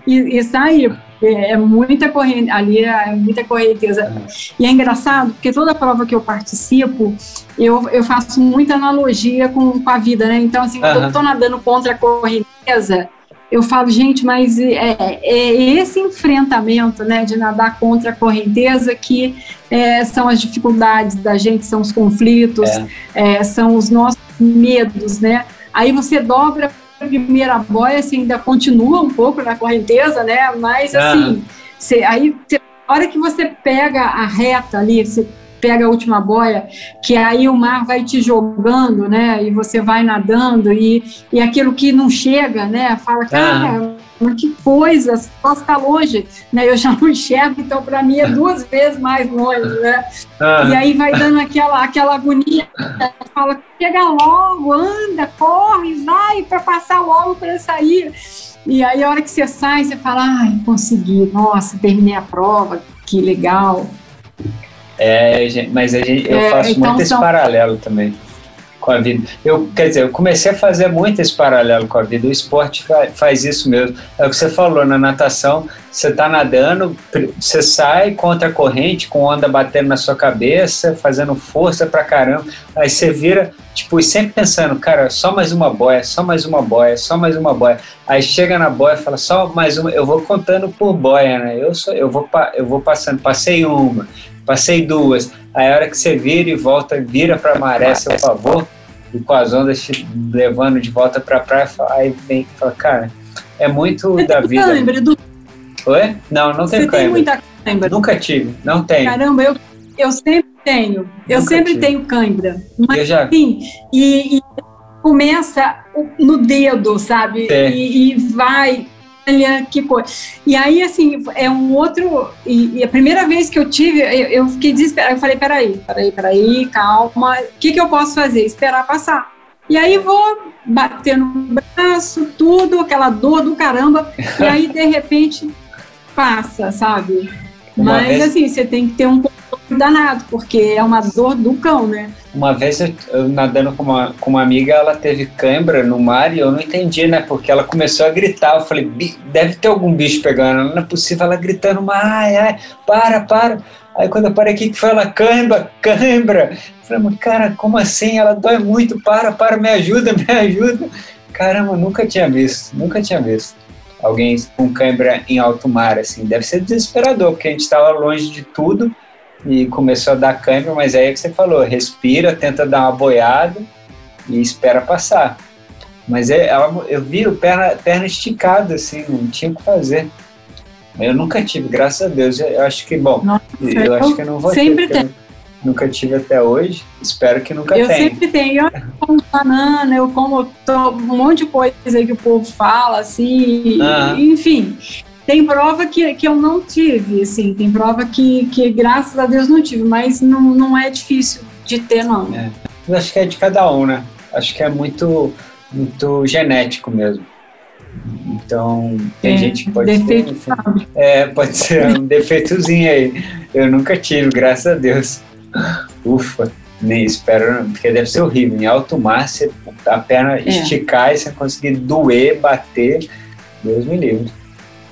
e, e sair é muita corrente, ali é muita correnteza. E é engraçado, porque toda prova que eu participo, eu, eu faço muita analogia com, com a vida, né? Então, assim, quando eu estou nadando contra a correnteza, eu falo, gente, mas é, é, esse enfrentamento, né, de nadar contra a correnteza que é, são as dificuldades da gente, são os conflitos, é. é são os nossos medos, né? Aí você dobra primeira boia, assim, ainda continua um pouco na correnteza, né? Mas, assim, você, aí, você, a hora que você pega a reta ali, você pega a última boia, que aí o mar vai te jogando, né? E você vai nadando e, e aquilo que não chega, né? Fala, cara, mas que coisa, só está longe, né? Eu já não enxergo, então para mim é duas vezes mais longe, né? E aí vai dando aquela, aquela agonia, fala, chega logo, anda, corre, vai para passar logo para sair. E aí a hora que você sai, você fala, ai, consegui, nossa, terminei a prova, que legal. É, mas gente, eu é, faço então muito esse são... paralelo também com a vida. Eu, quer dizer, eu comecei a fazer muito esse paralelo com a vida. O esporte faz isso mesmo. É o que você falou, na natação, você está nadando, você sai contra a corrente, com onda batendo na sua cabeça, fazendo força pra caramba. Aí você vira, tipo, sempre pensando, cara, só mais uma boia, só mais uma boia, só mais uma boia. Aí chega na boia e fala, só mais uma. Eu vou contando por boia, né? Eu, sou, eu, vou, eu vou passando, passei uma passei duas. Aí a hora que você vira e volta, vira para a maré a seu favor, e com as ondas te levando de volta para a praia, aí vem e fala, cara, é muito da vida. Cãibra, do... Oi? Não, não tenho Você tem muita cãibra? Nunca tive, não tenho. Caramba, eu, eu sempre tenho. Eu Nunca sempre tive. tenho cãibra. Mas, eu já... Sim, e, e começa no dedo, sabe? É. E, e, vai olha que coisa. E aí, assim, é um outro. E, e a primeira vez que eu tive, eu, eu, fiquei desesperada. Eu falei: peraí, peraí, peraí, calma. O que, que eu posso fazer? Esperar passar. E aí vou bater no braço, tudo, aquela dor do caramba. e aí, de repente, passa, sabe? Uma Mas, vez... assim, você tem que ter um danado, porque é uma dor do cão, né? Uma vez eu, eu, nadando com uma, com uma amiga, ela teve cãibra no mar e eu não entendi, né? Porque ela começou a gritar. Eu falei, deve ter algum bicho pegando. Não é possível ela gritando, ai, ai, para, para. Aí quando eu parei aqui, que foi ela, cãibra, cãibra. Eu falei, mas cara, como assim? Ela dói muito, para, para, me ajuda, me ajuda. Caramba, nunca tinha visto, nunca tinha visto alguém com cãibra em alto mar, assim. Deve ser desesperador, porque a gente estava longe de tudo e começou a dar câimbra, mas aí é que você falou, respira, tenta dar uma boiada e espera passar. Mas é, ela, eu vi o perna, perna esticada, assim, não tinha o que fazer. Eu nunca tive, graças a Deus. Eu acho que, bom, Nossa, eu, eu acho que eu não vou sempre ter. Tem. Nunca tive até hoje, espero que nunca eu tenha. Eu sempre tenho, eu como banana, eu como um monte de coisa aí que o povo fala, assim, enfim. Tem prova que, que eu não tive, assim, tem prova que, que graças a Deus não tive, mas não, não é difícil de ter, não. É. Eu acho que é de cada um, né? Acho que é muito, muito genético mesmo. Então, tem é, gente que pode defeito ter. Enfim, é, pode ser um defeitozinho aí. Eu nunca tive, graças a Deus. Ufa. nem espero, porque deve ser horrível. Em alto mar, você, a perna é. esticar e você conseguir doer, bater, Deus me livre.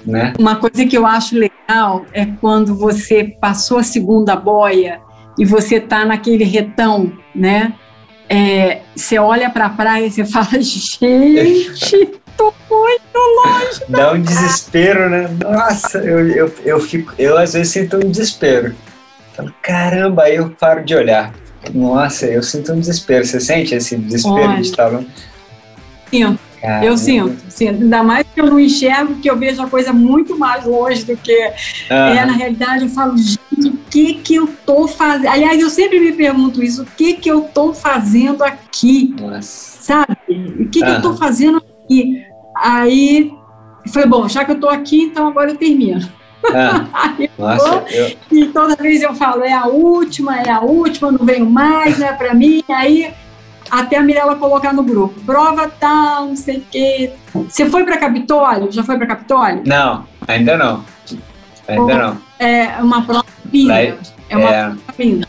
Né? Uma coisa que eu acho legal é quando você passou a segunda boia e você tá naquele retão, né? É, você olha para a praia e você fala, gente, tô muito longe. Dá um desespero, né? Nossa, eu, eu, eu, fico, eu às vezes sinto um desespero. Falo, caramba, aí eu paro de olhar. Nossa, eu sinto um desespero. Você sente esse desespero olha, de estar? Sinto. Caramba. Eu sinto, sinto. Ainda mais que eu não enxergo, que eu vejo a coisa muito mais longe do que é. Na realidade, eu falo, gente, o que que eu tô fazendo? Aliás, eu sempre me pergunto isso, o que que eu tô fazendo aqui? Nossa. Sabe? O que que eu tô fazendo aqui? Aí, falei, bom, já que eu tô aqui, então agora eu termino. Ah, nossa, eu... E toda vez eu falo, é a última, é a última, não venho mais, não é para mim. Aí até a Mirella colocar no grupo. Prova tal, não sei o quê. Você foi para Capitólio? Já foi para Capitólio? Não, ainda não. Ainda não. É uma prova linda. É uma é... prova linda.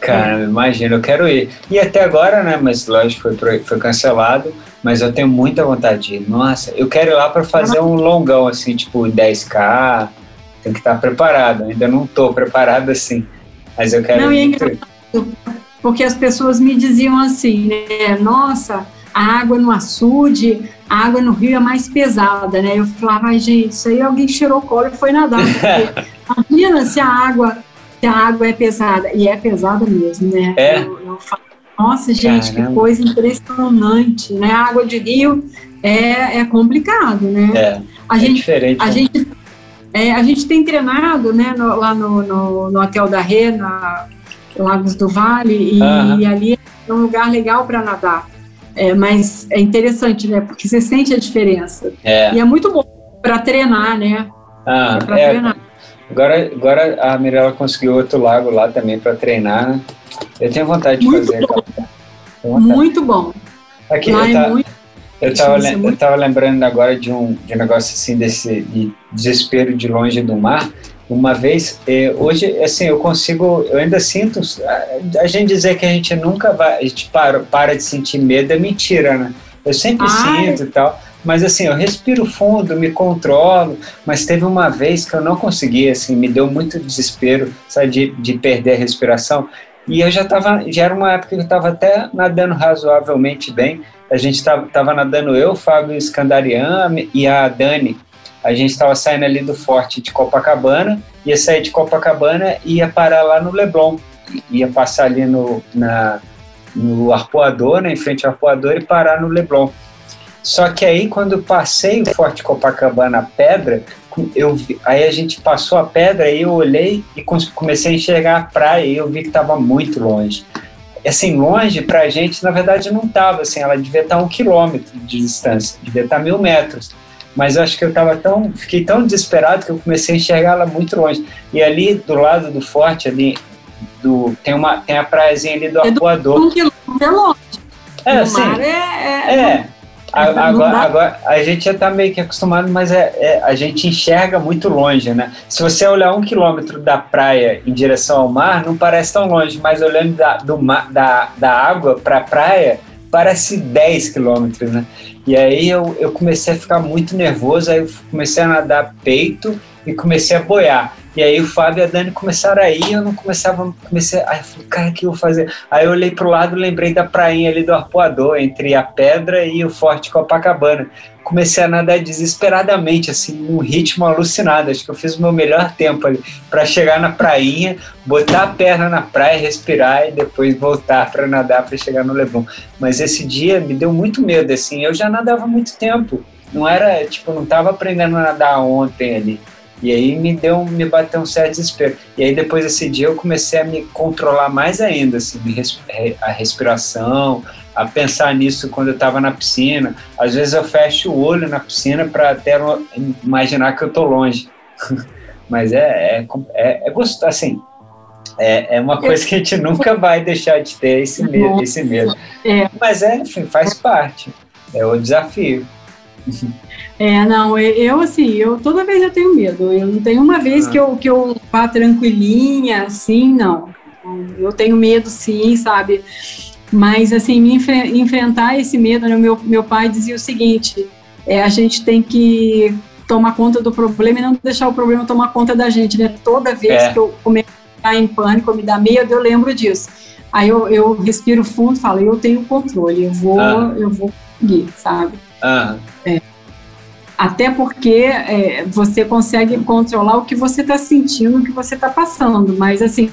Cara, imagina, eu quero ir. E até agora, né? Mas lógico, foi, foi cancelado. Mas eu tenho muita vontade de ir. Nossa, eu quero ir lá para fazer um longão, assim, tipo 10K. Tem que estar preparado. Ainda não estou preparado assim. Mas eu quero não. É porque as pessoas me diziam assim, né? Nossa, a água no açude, a água no rio é mais pesada, né? Eu falava, ai, gente, isso aí alguém cheirou cola e foi nadar. imagina se a água, se a água é pesada. E é pesada mesmo, né? É. Eu, eu falo, nossa, gente, Caramba. que coisa impressionante, né? A água de rio é, é complicado, né? É, a é gente, diferente. A né? gente, é, a gente tem treinado, né, no, lá no, no, no Hotel da Rê, na Lagos do Vale, e, uhum. e ali é um lugar legal para nadar. É, mas é interessante, né? Porque você sente a diferença. É. E é muito bom para treinar, né? Ah, é, é. treinar. Agora, agora a Mirella conseguiu outro lago lá também para treinar. Eu tenho vontade de muito fazer. Bom. Muito bom. Aqui, lá eu, tá, muito, eu, tava, eu tava lembrando agora de um, de um negócio assim, desse de desespero de longe do mar uma vez, eh, hoje, assim, eu consigo, eu ainda sinto, a, a, gente dizer que a gente nunca vai, a gente para, para de sentir medo é mentira, né? Eu sempre Ai. sinto e tal, mas assim, eu respiro fundo, me controlo, mas teve uma vez que eu não consegui, assim, me deu muito desespero, sabe, de, de perder a respiração, e eu já estava, já era uma época que eu estava até nadando razoavelmente bem, a gente estava nadando eu, Fábio Scandarian e a Dani, a gente estava saindo ali do forte de Copacabana, ia sair de Copacabana e ia parar lá no Leblon, ia passar ali no, na, no arpoador, né, em frente ao arpoador e parar no Leblon. Só que aí quando eu passei o Forte Copacabana a pedra, eu vi, aí a gente passou a pedra e eu olhei e comecei a enxergar a praia e eu vi que estava muito longe. Assim, longe para a gente, na verdade, não estava, assim, ela devia estar um quilômetro de distância, devia estar mil metros mas eu acho que eu estava tão, fiquei tão desesperado que eu comecei a enxergar ela muito longe. E ali do lado do forte, ali do tem uma tem a praiazinha ali do é Arpoador. Um quilômetro é longe. É, sim. É, é, é. Agora, agora, a gente já está meio que acostumado, mas é, é, a gente enxerga muito longe, né? Se você olhar um quilômetro da praia em direção ao mar, não parece tão longe, mas olhando da, do mar, da, da água para a praia, parece 10 quilômetros, né? E aí eu, eu comecei a ficar muito nervoso, aí eu comecei a nadar peito e comecei a boiar. E aí o Fábio e a Dani começaram a ir, eu não começava, comecei, aí eu falei, cara, o que eu vou fazer? Aí eu olhei pro lado, lembrei da prainha ali do Arpoador, entre a pedra e o Forte Copacabana. Comecei a nadar desesperadamente, assim, num ritmo alucinado. Acho que eu fiz o meu melhor tempo ali, para chegar na prainha, botar a perna na praia, respirar e depois voltar para nadar para chegar no Leblon. Mas esse dia me deu muito medo, assim, eu já nadava muito tempo. Não era, tipo, não estava aprendendo a nadar ontem ali e aí me deu, me bateu um certo desespero. E aí depois desse dia eu comecei a me controlar mais ainda, assim, a respiração, a pensar nisso quando eu estava na piscina. Às vezes eu fecho o olho na piscina para até imaginar que eu tô longe. Mas é, é, é, é gostoso, assim, é, é uma coisa que a gente nunca vai deixar de ter esse medo, esse medo. É. Mas é, enfim, faz parte. É o desafio. É, não, eu assim, eu toda vez eu tenho medo. Eu não tenho uma vez ah. que, eu, que eu vá tranquilinha, assim, não. Eu tenho medo, sim, sabe? Mas, assim, me enfre enfrentar esse medo, né? meu, meu pai dizia o seguinte, é, a gente tem que tomar conta do problema e não deixar o problema tomar conta da gente, né? Toda vez é. que eu começo a ficar em pânico, me dá medo, eu lembro disso. Aí eu, eu respiro fundo e falo, eu tenho controle, eu vou, ah. eu vou conseguir, sabe? Ah. É. Até porque é, você consegue controlar o que você está sentindo, o que você está passando, mas assim,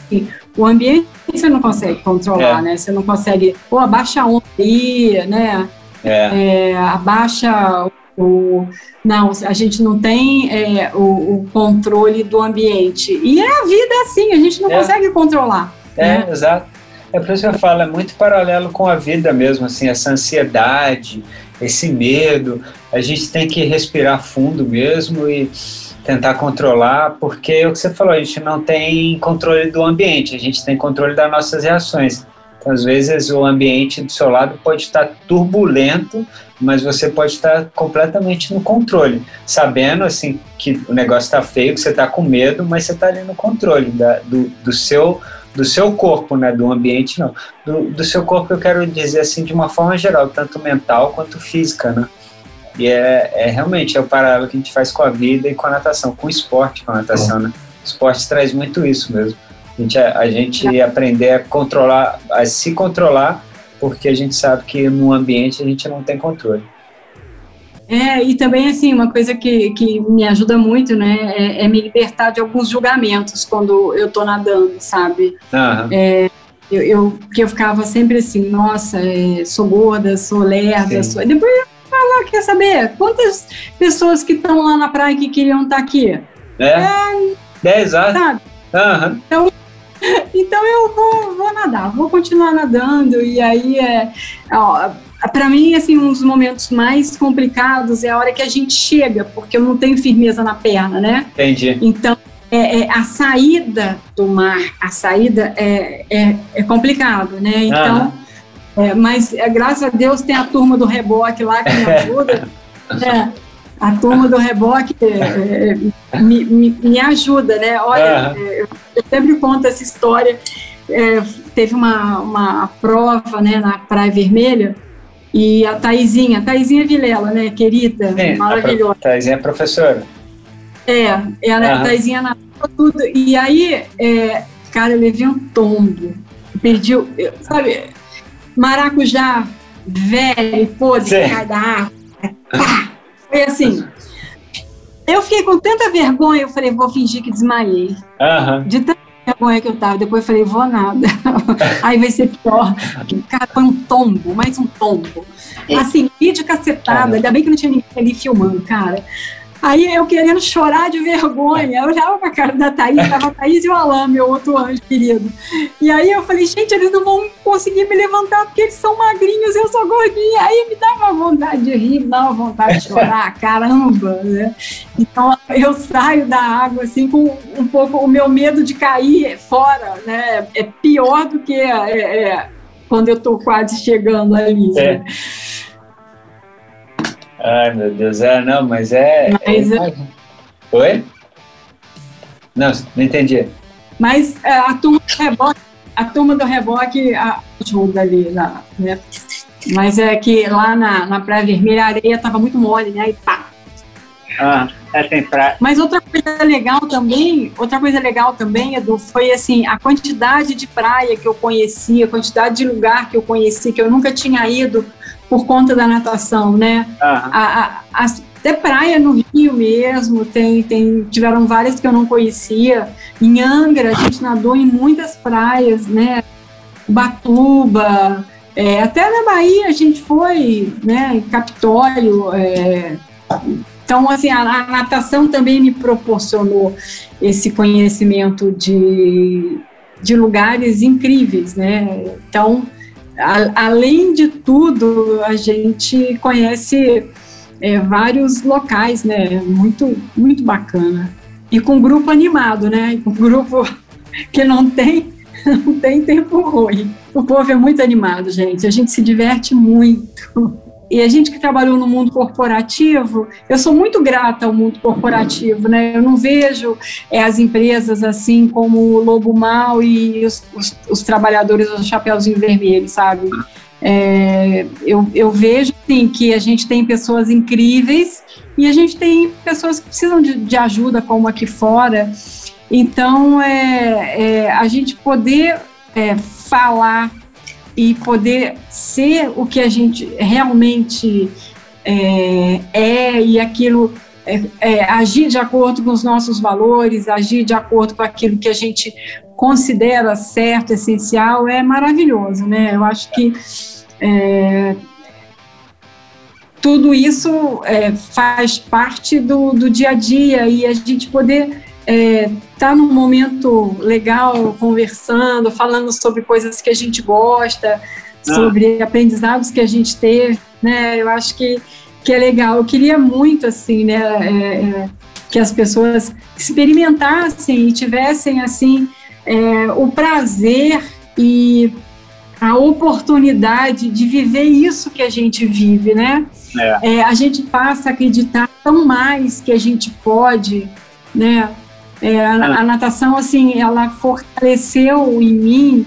o ambiente você não consegue controlar, é. né? Você não consegue, pô, abaixa a onda aí, né? É. É, abaixa o, não, a gente não tem é, o, o, controle do ambiente. E é a vida assim, a gente não é. consegue controlar. É, né? exato. É por isso que eu falo, é muito paralelo com a vida mesmo, assim, essa ansiedade, esse medo. A gente tem que respirar fundo mesmo e tentar controlar, porque é o que você falou, a gente não tem controle do ambiente, a gente tem controle das nossas reações. Então, às vezes, o ambiente do seu lado pode estar turbulento, mas você pode estar completamente no controle, sabendo assim que o negócio está feio, que você está com medo, mas você está ali no controle da, do, do, seu do seu corpo, né, do ambiente não, do, do seu corpo eu quero dizer assim de uma forma geral, tanto mental quanto física, né? E é, é realmente é o paralelo que a gente faz com a vida e com a natação, com o esporte, com a natação, né? O esporte traz muito isso mesmo. A gente, a, a gente aprender a controlar, a se controlar porque a gente sabe que no ambiente a gente não tem controle. É, e também, assim, uma coisa que, que me ajuda muito, né, é, é me libertar de alguns julgamentos quando eu tô nadando, sabe? Uhum. É, eu, eu, porque eu ficava sempre assim, nossa, é, sou gorda, sou lerda, sou... Depois eu falo, quer saber, quantas pessoas que estão lá na praia que queriam estar tá aqui? É, é, exato. Sabe? Uhum. Então, então eu vou, vou nadar, vou continuar nadando e aí é, para mim assim um dos momentos mais complicados é a hora que a gente chega, porque eu não tenho firmeza na perna, né? Entendi. Então é, é, a saída do mar, a saída é, é, é complicado, né? Então, é, mas é, graças a Deus tem a turma do reboque lá que me ajuda. né? a turma do reboque é, me, me, me, ajuda, né? Olha, uhum. eu, eu, sempre conto essa história. É, teve uma, uma prova né, na Praia Vermelha e a Taizinha, Taizinha Vilela, né, querida, Sim, maravilhosa. A Taizinha é professora. É, ela, uhum. a Taizinha na tudo. E aí, é, cara, eu levei um tombo. Perdi, sabe, maracujá velho, podre, cai da árvore. Pá! Foi assim. Eu fiquei com tanta vergonha, eu falei, vou fingir que desmaiei. Uhum. De tanta vergonha que eu tava. Depois eu falei, vou nada. Aí vai ser pior. Cara, foi um tombo, mais um tombo. Assim, vídeo cacetada. Ainda bem que não tinha ninguém ali filmando, cara. Aí eu querendo chorar de vergonha, eu olhava pra cara da Thaís, tava a Thaís e o Alain, meu outro anjo querido. E aí eu falei, gente, eles não vão conseguir me levantar porque eles são magrinhos, eu sou gordinha. Aí me dava vontade de rir, me dava vontade de chorar, caramba, né? Então eu saio da água assim com um pouco o meu medo de cair fora, né? É pior do que é, é, quando eu tô quase chegando ali. Né? É. Ai, meu Deus, é, não, mas é. Mas, é... Oi? Não, não entendi. Mas é, a turma do reboque, a turma do reboque ajuda ali, lá, né? Mas é que lá na, na Praia Vermelha a areia estava muito mole, né? E pá. Ah, é, tem praia. Mas outra coisa legal também, outra coisa legal também, Edu, foi assim, a quantidade de praia que eu conheci, a quantidade de lugar que eu conheci, que eu nunca tinha ido, por conta da natação, né? Ah. A, a, até praia no Rio mesmo, tem, tem, tiveram várias que eu não conhecia. Em Angra, a gente nadou em muitas praias, né? Batuba, é, até na Bahia a gente foi, né? Em Capitólio. É, então, assim, a, a, natação também me proporcionou esse conhecimento de, de lugares incríveis, né? Então, a, além de tudo, a gente conhece é, vários locais, né? Muito, muito bacana. E com grupo animado, né? Com grupo que não tem, não tem tempo ruim. O povo é muito animado, gente. A gente se diverte muito. E a gente que trabalhou no mundo corporativo, eu sou muito grata ao mundo corporativo, né? Eu não vejo é, as empresas assim como o lobo mal e os, os, os trabalhadores do chapéuzinho vermelho, sabe? É, eu, eu vejo sim, que a gente tem pessoas incríveis e a gente tem pessoas que precisam de, de ajuda, como aqui fora. Então, é, é a gente poder é, falar e poder ser o que a gente realmente é, é e aquilo é, é, agir de acordo com os nossos valores, agir de acordo com aquilo que a gente considera certo, essencial, é maravilhoso, né? Eu acho que é, tudo isso é, faz parte do, do dia a dia e a gente poder é, tá num momento legal, conversando, falando sobre coisas que a gente gosta, ah. sobre aprendizados que a gente teve, né? Eu acho que, que é legal. Eu queria muito, assim, né, é, é, que as pessoas experimentassem e tivessem, assim, é, o prazer e a oportunidade de viver isso que a gente vive, né? É. É, a gente passa a acreditar tão mais que a gente pode, né? É, a, natação, assim, ela fortaleceu em mim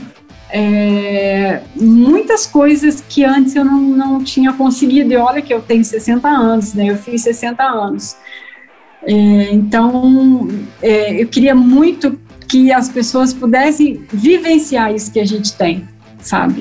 é, muitas coisas que antes eu não, não tinha conseguido. E olha que eu tenho 60 anos, né? Eu fiz 60 anos. É, então, é, eu queria muito que as pessoas pudessem vivenciar isso que a gente tem, sabe?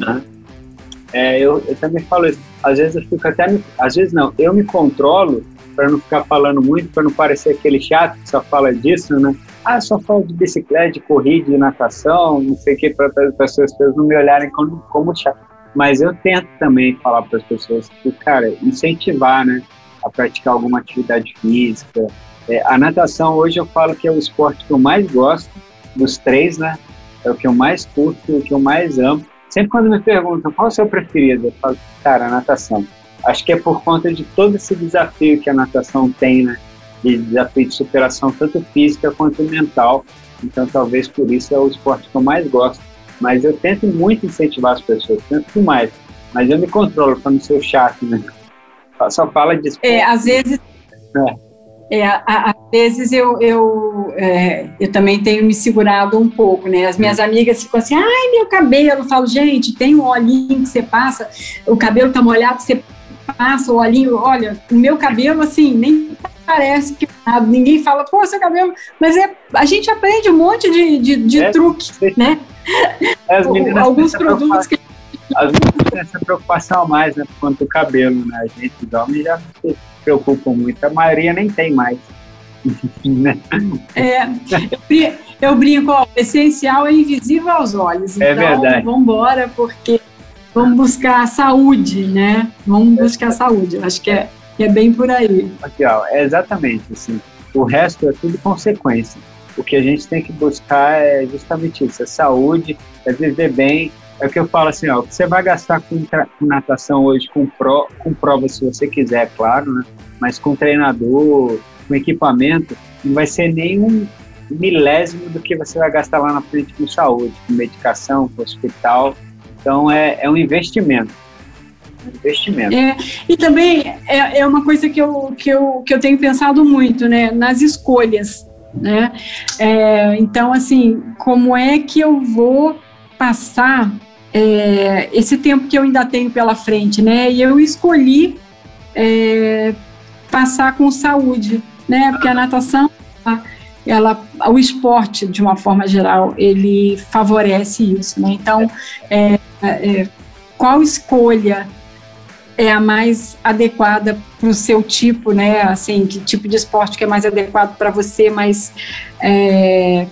É, eu, eu também falo isso. Às vezes eu fico até. Às vezes não, eu me controlo para não ficar falando muito, para não parecer aquele chato que só fala disso, né? Ah, só falo de bicicleta, de corrida, de natação, não sei o que, para as pessoas não me olharem como, como chato. Mas eu tento também falar para as pessoas que, cara, incentivar, né? A praticar alguma atividade física. É, a natação, hoje eu falo que é o esporte que eu mais gosto, dos três, né? É o que eu mais curto, o que eu mais amo. Sempre quando me perguntam qual é o seu preferido, eu falo, cara, a natação. Acho que é por conta de todo esse desafio que a natação tem, né? De desafio de superação, tanto física quanto mental. Então, talvez por isso é o esporte que eu mais gosto. Mas eu tento muito incentivar as pessoas, tento demais. Mas eu me controlo para não ser chato, né? Só fala de esporte. É, às vezes. É. É, às vezes eu, eu, é, eu também tenho me segurado um pouco, né? As minhas amigas ficam assim, ai, meu cabelo. Eu falo, gente, tem um olhinho que você passa, o cabelo tá molhado, você passa o olhinho, olha, o meu cabelo, assim, nem parece que nada, ninguém fala, pô, seu cabelo, mas é, a gente aprende um monte de, de, de é, truque, né? As Alguns produtos que as meninas têm essa preocupação mais, né, quanto o cabelo, né? A gente, os homens, já se preocupam muito, a maioria nem tem mais. Né? é, eu, eu brinco, ó, o essencial é invisível aos olhos. É então, é verdade. vamos embora, porque vamos buscar a saúde, né? Vamos buscar a saúde. Acho que é, que é bem por aí. Aqui, ó, é exatamente assim. O resto é tudo consequência. O que a gente tem que buscar é justamente isso: é saúde, é viver bem. É o que eu falo assim, ó, você vai gastar com, com natação hoje, com, pro, com prova se você quiser, claro, né? Mas com treinador, com equipamento, não vai ser nenhum milésimo do que você vai gastar lá na frente com saúde, com medicação, com hospital. Então é, é um investimento. Um investimento. É, e também é, é uma coisa que eu, que, eu, que eu tenho pensado muito, né? Nas escolhas. Né? É, então, assim, como é que eu vou passar é, esse tempo que eu ainda tenho pela frente, né? E eu escolhi é, passar com saúde, né? Porque a natação, ela, o esporte, de uma forma geral, ele favorece isso, né? Então, é, é, qual escolha é a mais adequada para o seu tipo, né? Assim, que tipo de esporte que é mais adequado para você, mas é,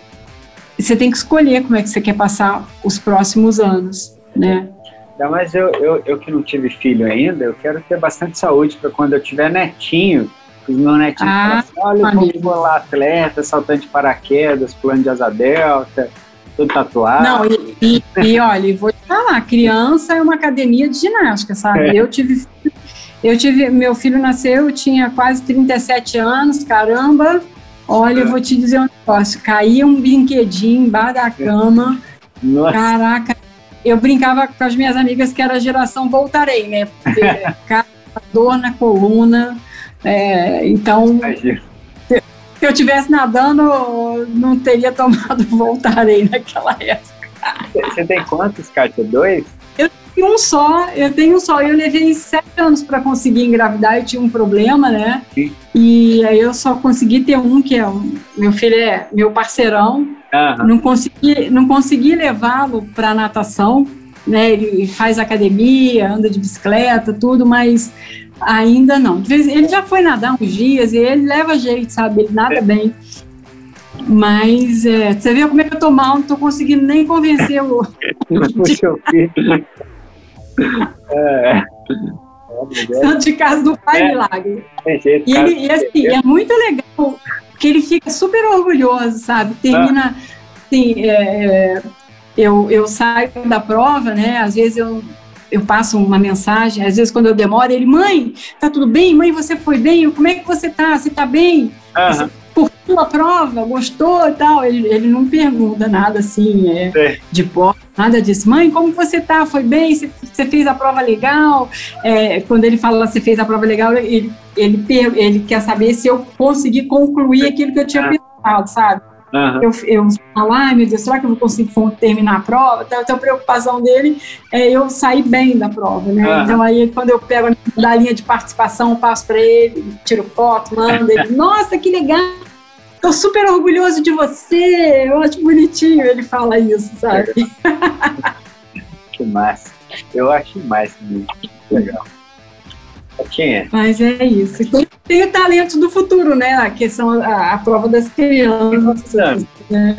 você tem que escolher como é que você quer passar os próximos anos, né? Ainda mais eu, eu, eu que não tive filho ainda, eu quero ter bastante saúde para quando eu tiver netinho, os meus netinhos ah, falam assim, olha, vou lá atleta, saltante de paraquedas, plano de asa delta, tudo tatuado. Não, e, e, e olha, vou te falar, criança é uma academia de ginástica, sabe? É. Eu tive eu tive, meu filho nasceu, eu tinha quase 37 anos, caramba. Olha, é. eu vou te dizer um negócio, caía um brinquedinho embaixo da cama. Nossa. Caraca, eu brincava com as minhas amigas que era a geração voltarei, né? Porque, dor na coluna. É, então, se eu tivesse nadando, não teria tomado Voltarei naquela época. Você tem quantos, Kátia? Dois? Eu tenho um só, eu tenho um só. Eu levei sete anos para conseguir engravidar, eu tinha um problema, né? Sim. E aí eu só consegui ter um, que é um, meu filho é meu parceirão. Aham. Não consegui, não consegui levá-lo para natação, né? Ele faz academia, anda de bicicleta, tudo, mas ainda não. Ele já foi nadar uns dias e ele leva jeito, sabe? Ele nada É. bem. Mas é, você vê como é que eu tô mal, não tô conseguindo nem convencer o. É. Santo de casa do pai É. milagre. tem jeito, E, ele, e assim, é muito legal, porque ele fica super orgulhoso, sabe? Termina, assim, é, é, eu, eu saio da prova, né? Às vezes eu, eu passo uma mensagem, às vezes quando eu demoro, ele, mãe, tá tudo bem? Mãe, você foi bem? Como é que você tá? Você tá bem? Aham, Curtiu a prova? Gostou e tal? Ele, ele não pergunta nada assim, é, sei. de prova, nada disso. Mãe, como você tá? Foi bem? Você, você fez a prova legal? É, quando ele fala você fez a prova legal, ele, ele, ele quer saber se eu consegui concluir aquilo que eu tinha Ah. pensado, sabe? Aham. Eu, eu falo, ai meu Deus, será que eu vou conseguir con- terminar a prova? Então, então a preocupação dele é eu sair bem da prova, né? Ah. Então aí quando eu pego a linha de participação, passo para ele, tiro foto, mando ele, nossa, que legal! Tô super orgulhoso de você, eu acho bonitinho ele fala isso, sabe? Que massa. Eu acho mais mesmo. Legal. Katinha, Mas é isso. Tem, tem o talento do futuro, né? Que são a, a prova das crianças. anos? né?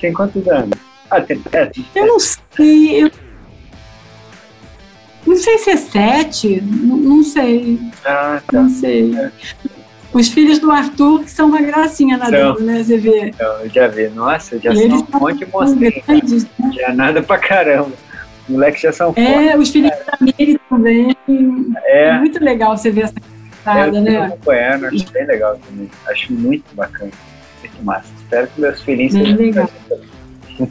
tem quantos anos? Ah, tem, é, tem- Eu não sei. Eu... Não sei se é sete. Não, não sei. Ah, tá. Não sei. Os filhos do Arthur, que são uma gracinha nadando, né? Você vê. Então, eu já vi. Nossa, já E são um monte de monstrinhos. né? Já nada pra caramba. Moleques já são fortes. É, os Miri também. É É, muito legal você ver essa tô né? acompanhando, acho bem legal também. Acho muito bacana. Muito massa. Espero que meus filhinhos sejam legal.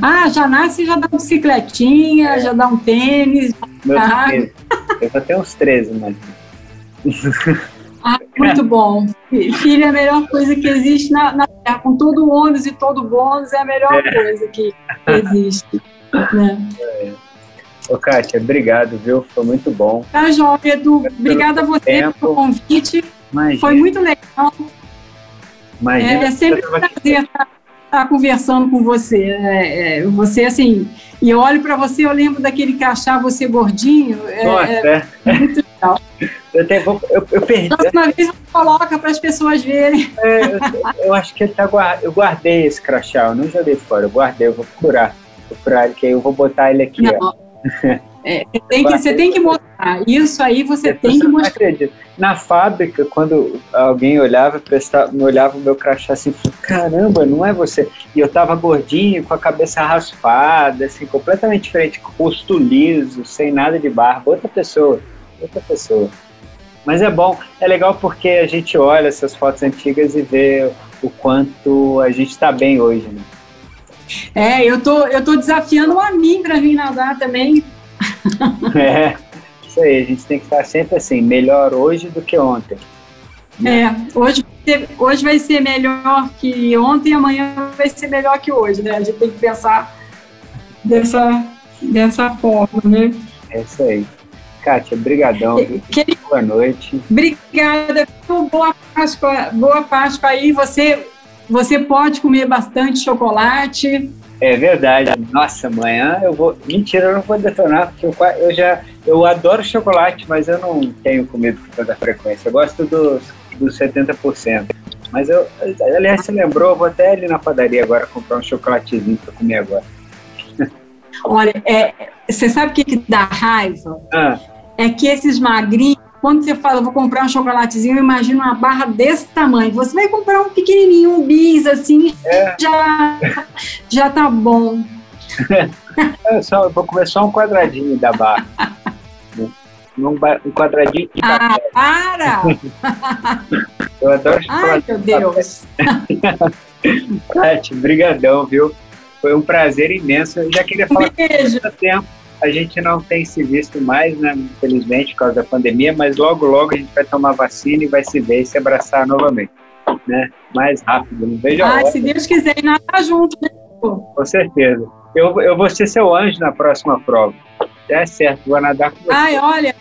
Ah, já nasce e já dá uma bicicletinha, já dá um tênis. Meus Ah. filhos. Eu só tenho uns 13, mas. Ah, muito bom. Filho é a melhor coisa que existe na, na Terra. Com todo o ônus e todo o bônus, é a melhor coisa que existe. Né? Ô, Kátia, obrigado, viu? Foi muito bom. Tá, João Edu, obrigada a você Tempo. pelo convite. Imagina, Foi muito legal. imagina É, é sempre um prazer estar, estar conversando com você. É, é, você, assim, e eu olho para você, eu lembro daquele que achar você gordinho. É, Nossa, é é. muito legal. Eu, até vou- eu, eu perdi. Próxima vez você coloca para as pessoas verem. É, eu, eu acho que ele tá. Eu guardei esse crachá, eu não joguei fora, eu guardei, eu vou procurar. Ele, que aí eu vou botar ele aqui. É, você, tem que, você tem que mostrar. Isso aí você tem Você que mostrar. Na fábrica, quando alguém olhava, prestava, me olhava o meu crachá assim, caramba, não é você. E eu tava gordinho, com a cabeça raspada, assim, completamente diferente, com o rosto liso, sem nada de barba, outra pessoa, outra pessoa. Mas é bom, é legal porque a gente olha essas fotos antigas e vê o quanto a gente tá bem hoje, né? É, eu tô, eu tô desafiando a mim para vir nadar também. É, isso aí, a gente tem que estar sempre assim, melhor hoje do que ontem. É, hoje, hoje vai ser melhor que ontem, amanhã vai ser melhor que hoje, né? A gente tem que pensar dessa, dessa forma, né? É isso aí. Kátia, brigadão? Que- boa noite. Obrigada, boa Páscoa, boa Páscoa aí. Você, você pode comer bastante chocolate. É verdade. Nossa, amanhã eu vou. Mentira, eu não vou detonar, porque eu, eu já. Eu adoro chocolate, mas eu não tenho comido com toda frequência. Eu gosto dos, dos 70%. Mas eu. Aliás, você lembrou, eu vou até ali na padaria agora comprar um chocolatezinho pra comer agora. Olha, é, você sabe o que, que dá raiva? Ah, É que esses magrinhos, quando você fala, vou comprar um chocolatezinho, eu imagino uma barra desse tamanho. Você vai comprar um pequenininho, um bis, assim, É. já, já tá bom. eu, só, eu vou comer só um quadradinho da barra. um, um quadradinho de Ah, café. para! Eu adoro Ai, chocolate. meu Deus. Kátia, brigadão, viu? Foi um prazer imenso. Eu já queria Um falar beijo. há tempo. A gente não tem se visto mais, né? Infelizmente, por causa da pandemia, mas logo, logo a gente vai tomar vacina e vai se ver e se abraçar novamente, né? Mais rápido, não vejo a hora. se Deus quiser, nada junto, né? Com certeza. Eu, eu vou ser seu anjo na próxima prova. É certo, vou nadar com você. Ai, olha,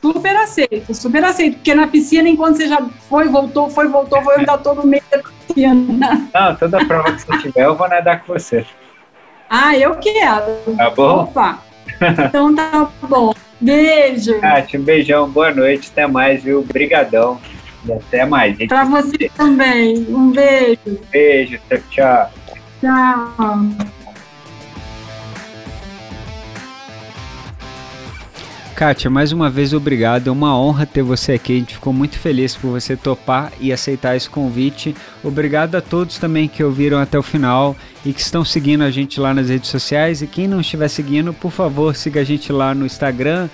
super aceito, super aceito. Porque na piscina, enquanto você já foi, voltou, foi, voltou, foi, ainda todo meio da piscina. Não, toda prova que você tiver, eu vou nadar com você. Ah, eu quero. Tá bom? Opa. Então tá bom. Beijo. Kátia, um beijão, boa noite, até mais, viu? Brigadão. E até mais. Gente. Pra você também. Um beijo. Beijo, tchau. Tchau. Kátia, mais uma vez obrigado. É uma honra ter você aqui. A gente ficou muito feliz por você topar e aceitar esse convite. Obrigado a todos também que ouviram até o final e que estão seguindo a gente lá nas redes sociais. E quem não estiver seguindo, por favor, siga a gente lá no Instagram,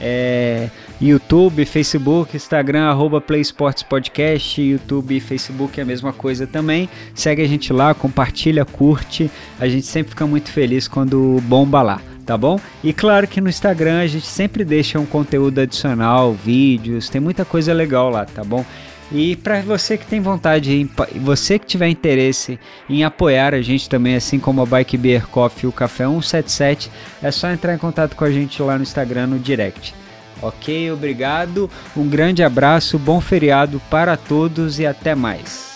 é, YouTube, Facebook, Instagram, arroba Play Sports Podcast, YouTube e Facebook é a mesma coisa também. Segue a gente lá, compartilha, curte. A gente sempre fica muito feliz quando bomba lá tá bom? E claro que no Instagram a gente sempre deixa um conteúdo adicional, vídeos, tem muita coisa legal lá, tá bom? E para você que tem vontade, você que tiver interesse em apoiar a gente também, assim como a Bike Beer Coffee e o Café 177, é só entrar em contato com a gente lá no Instagram no direct. Ok, obrigado, um grande abraço, bom feriado para todos e até mais.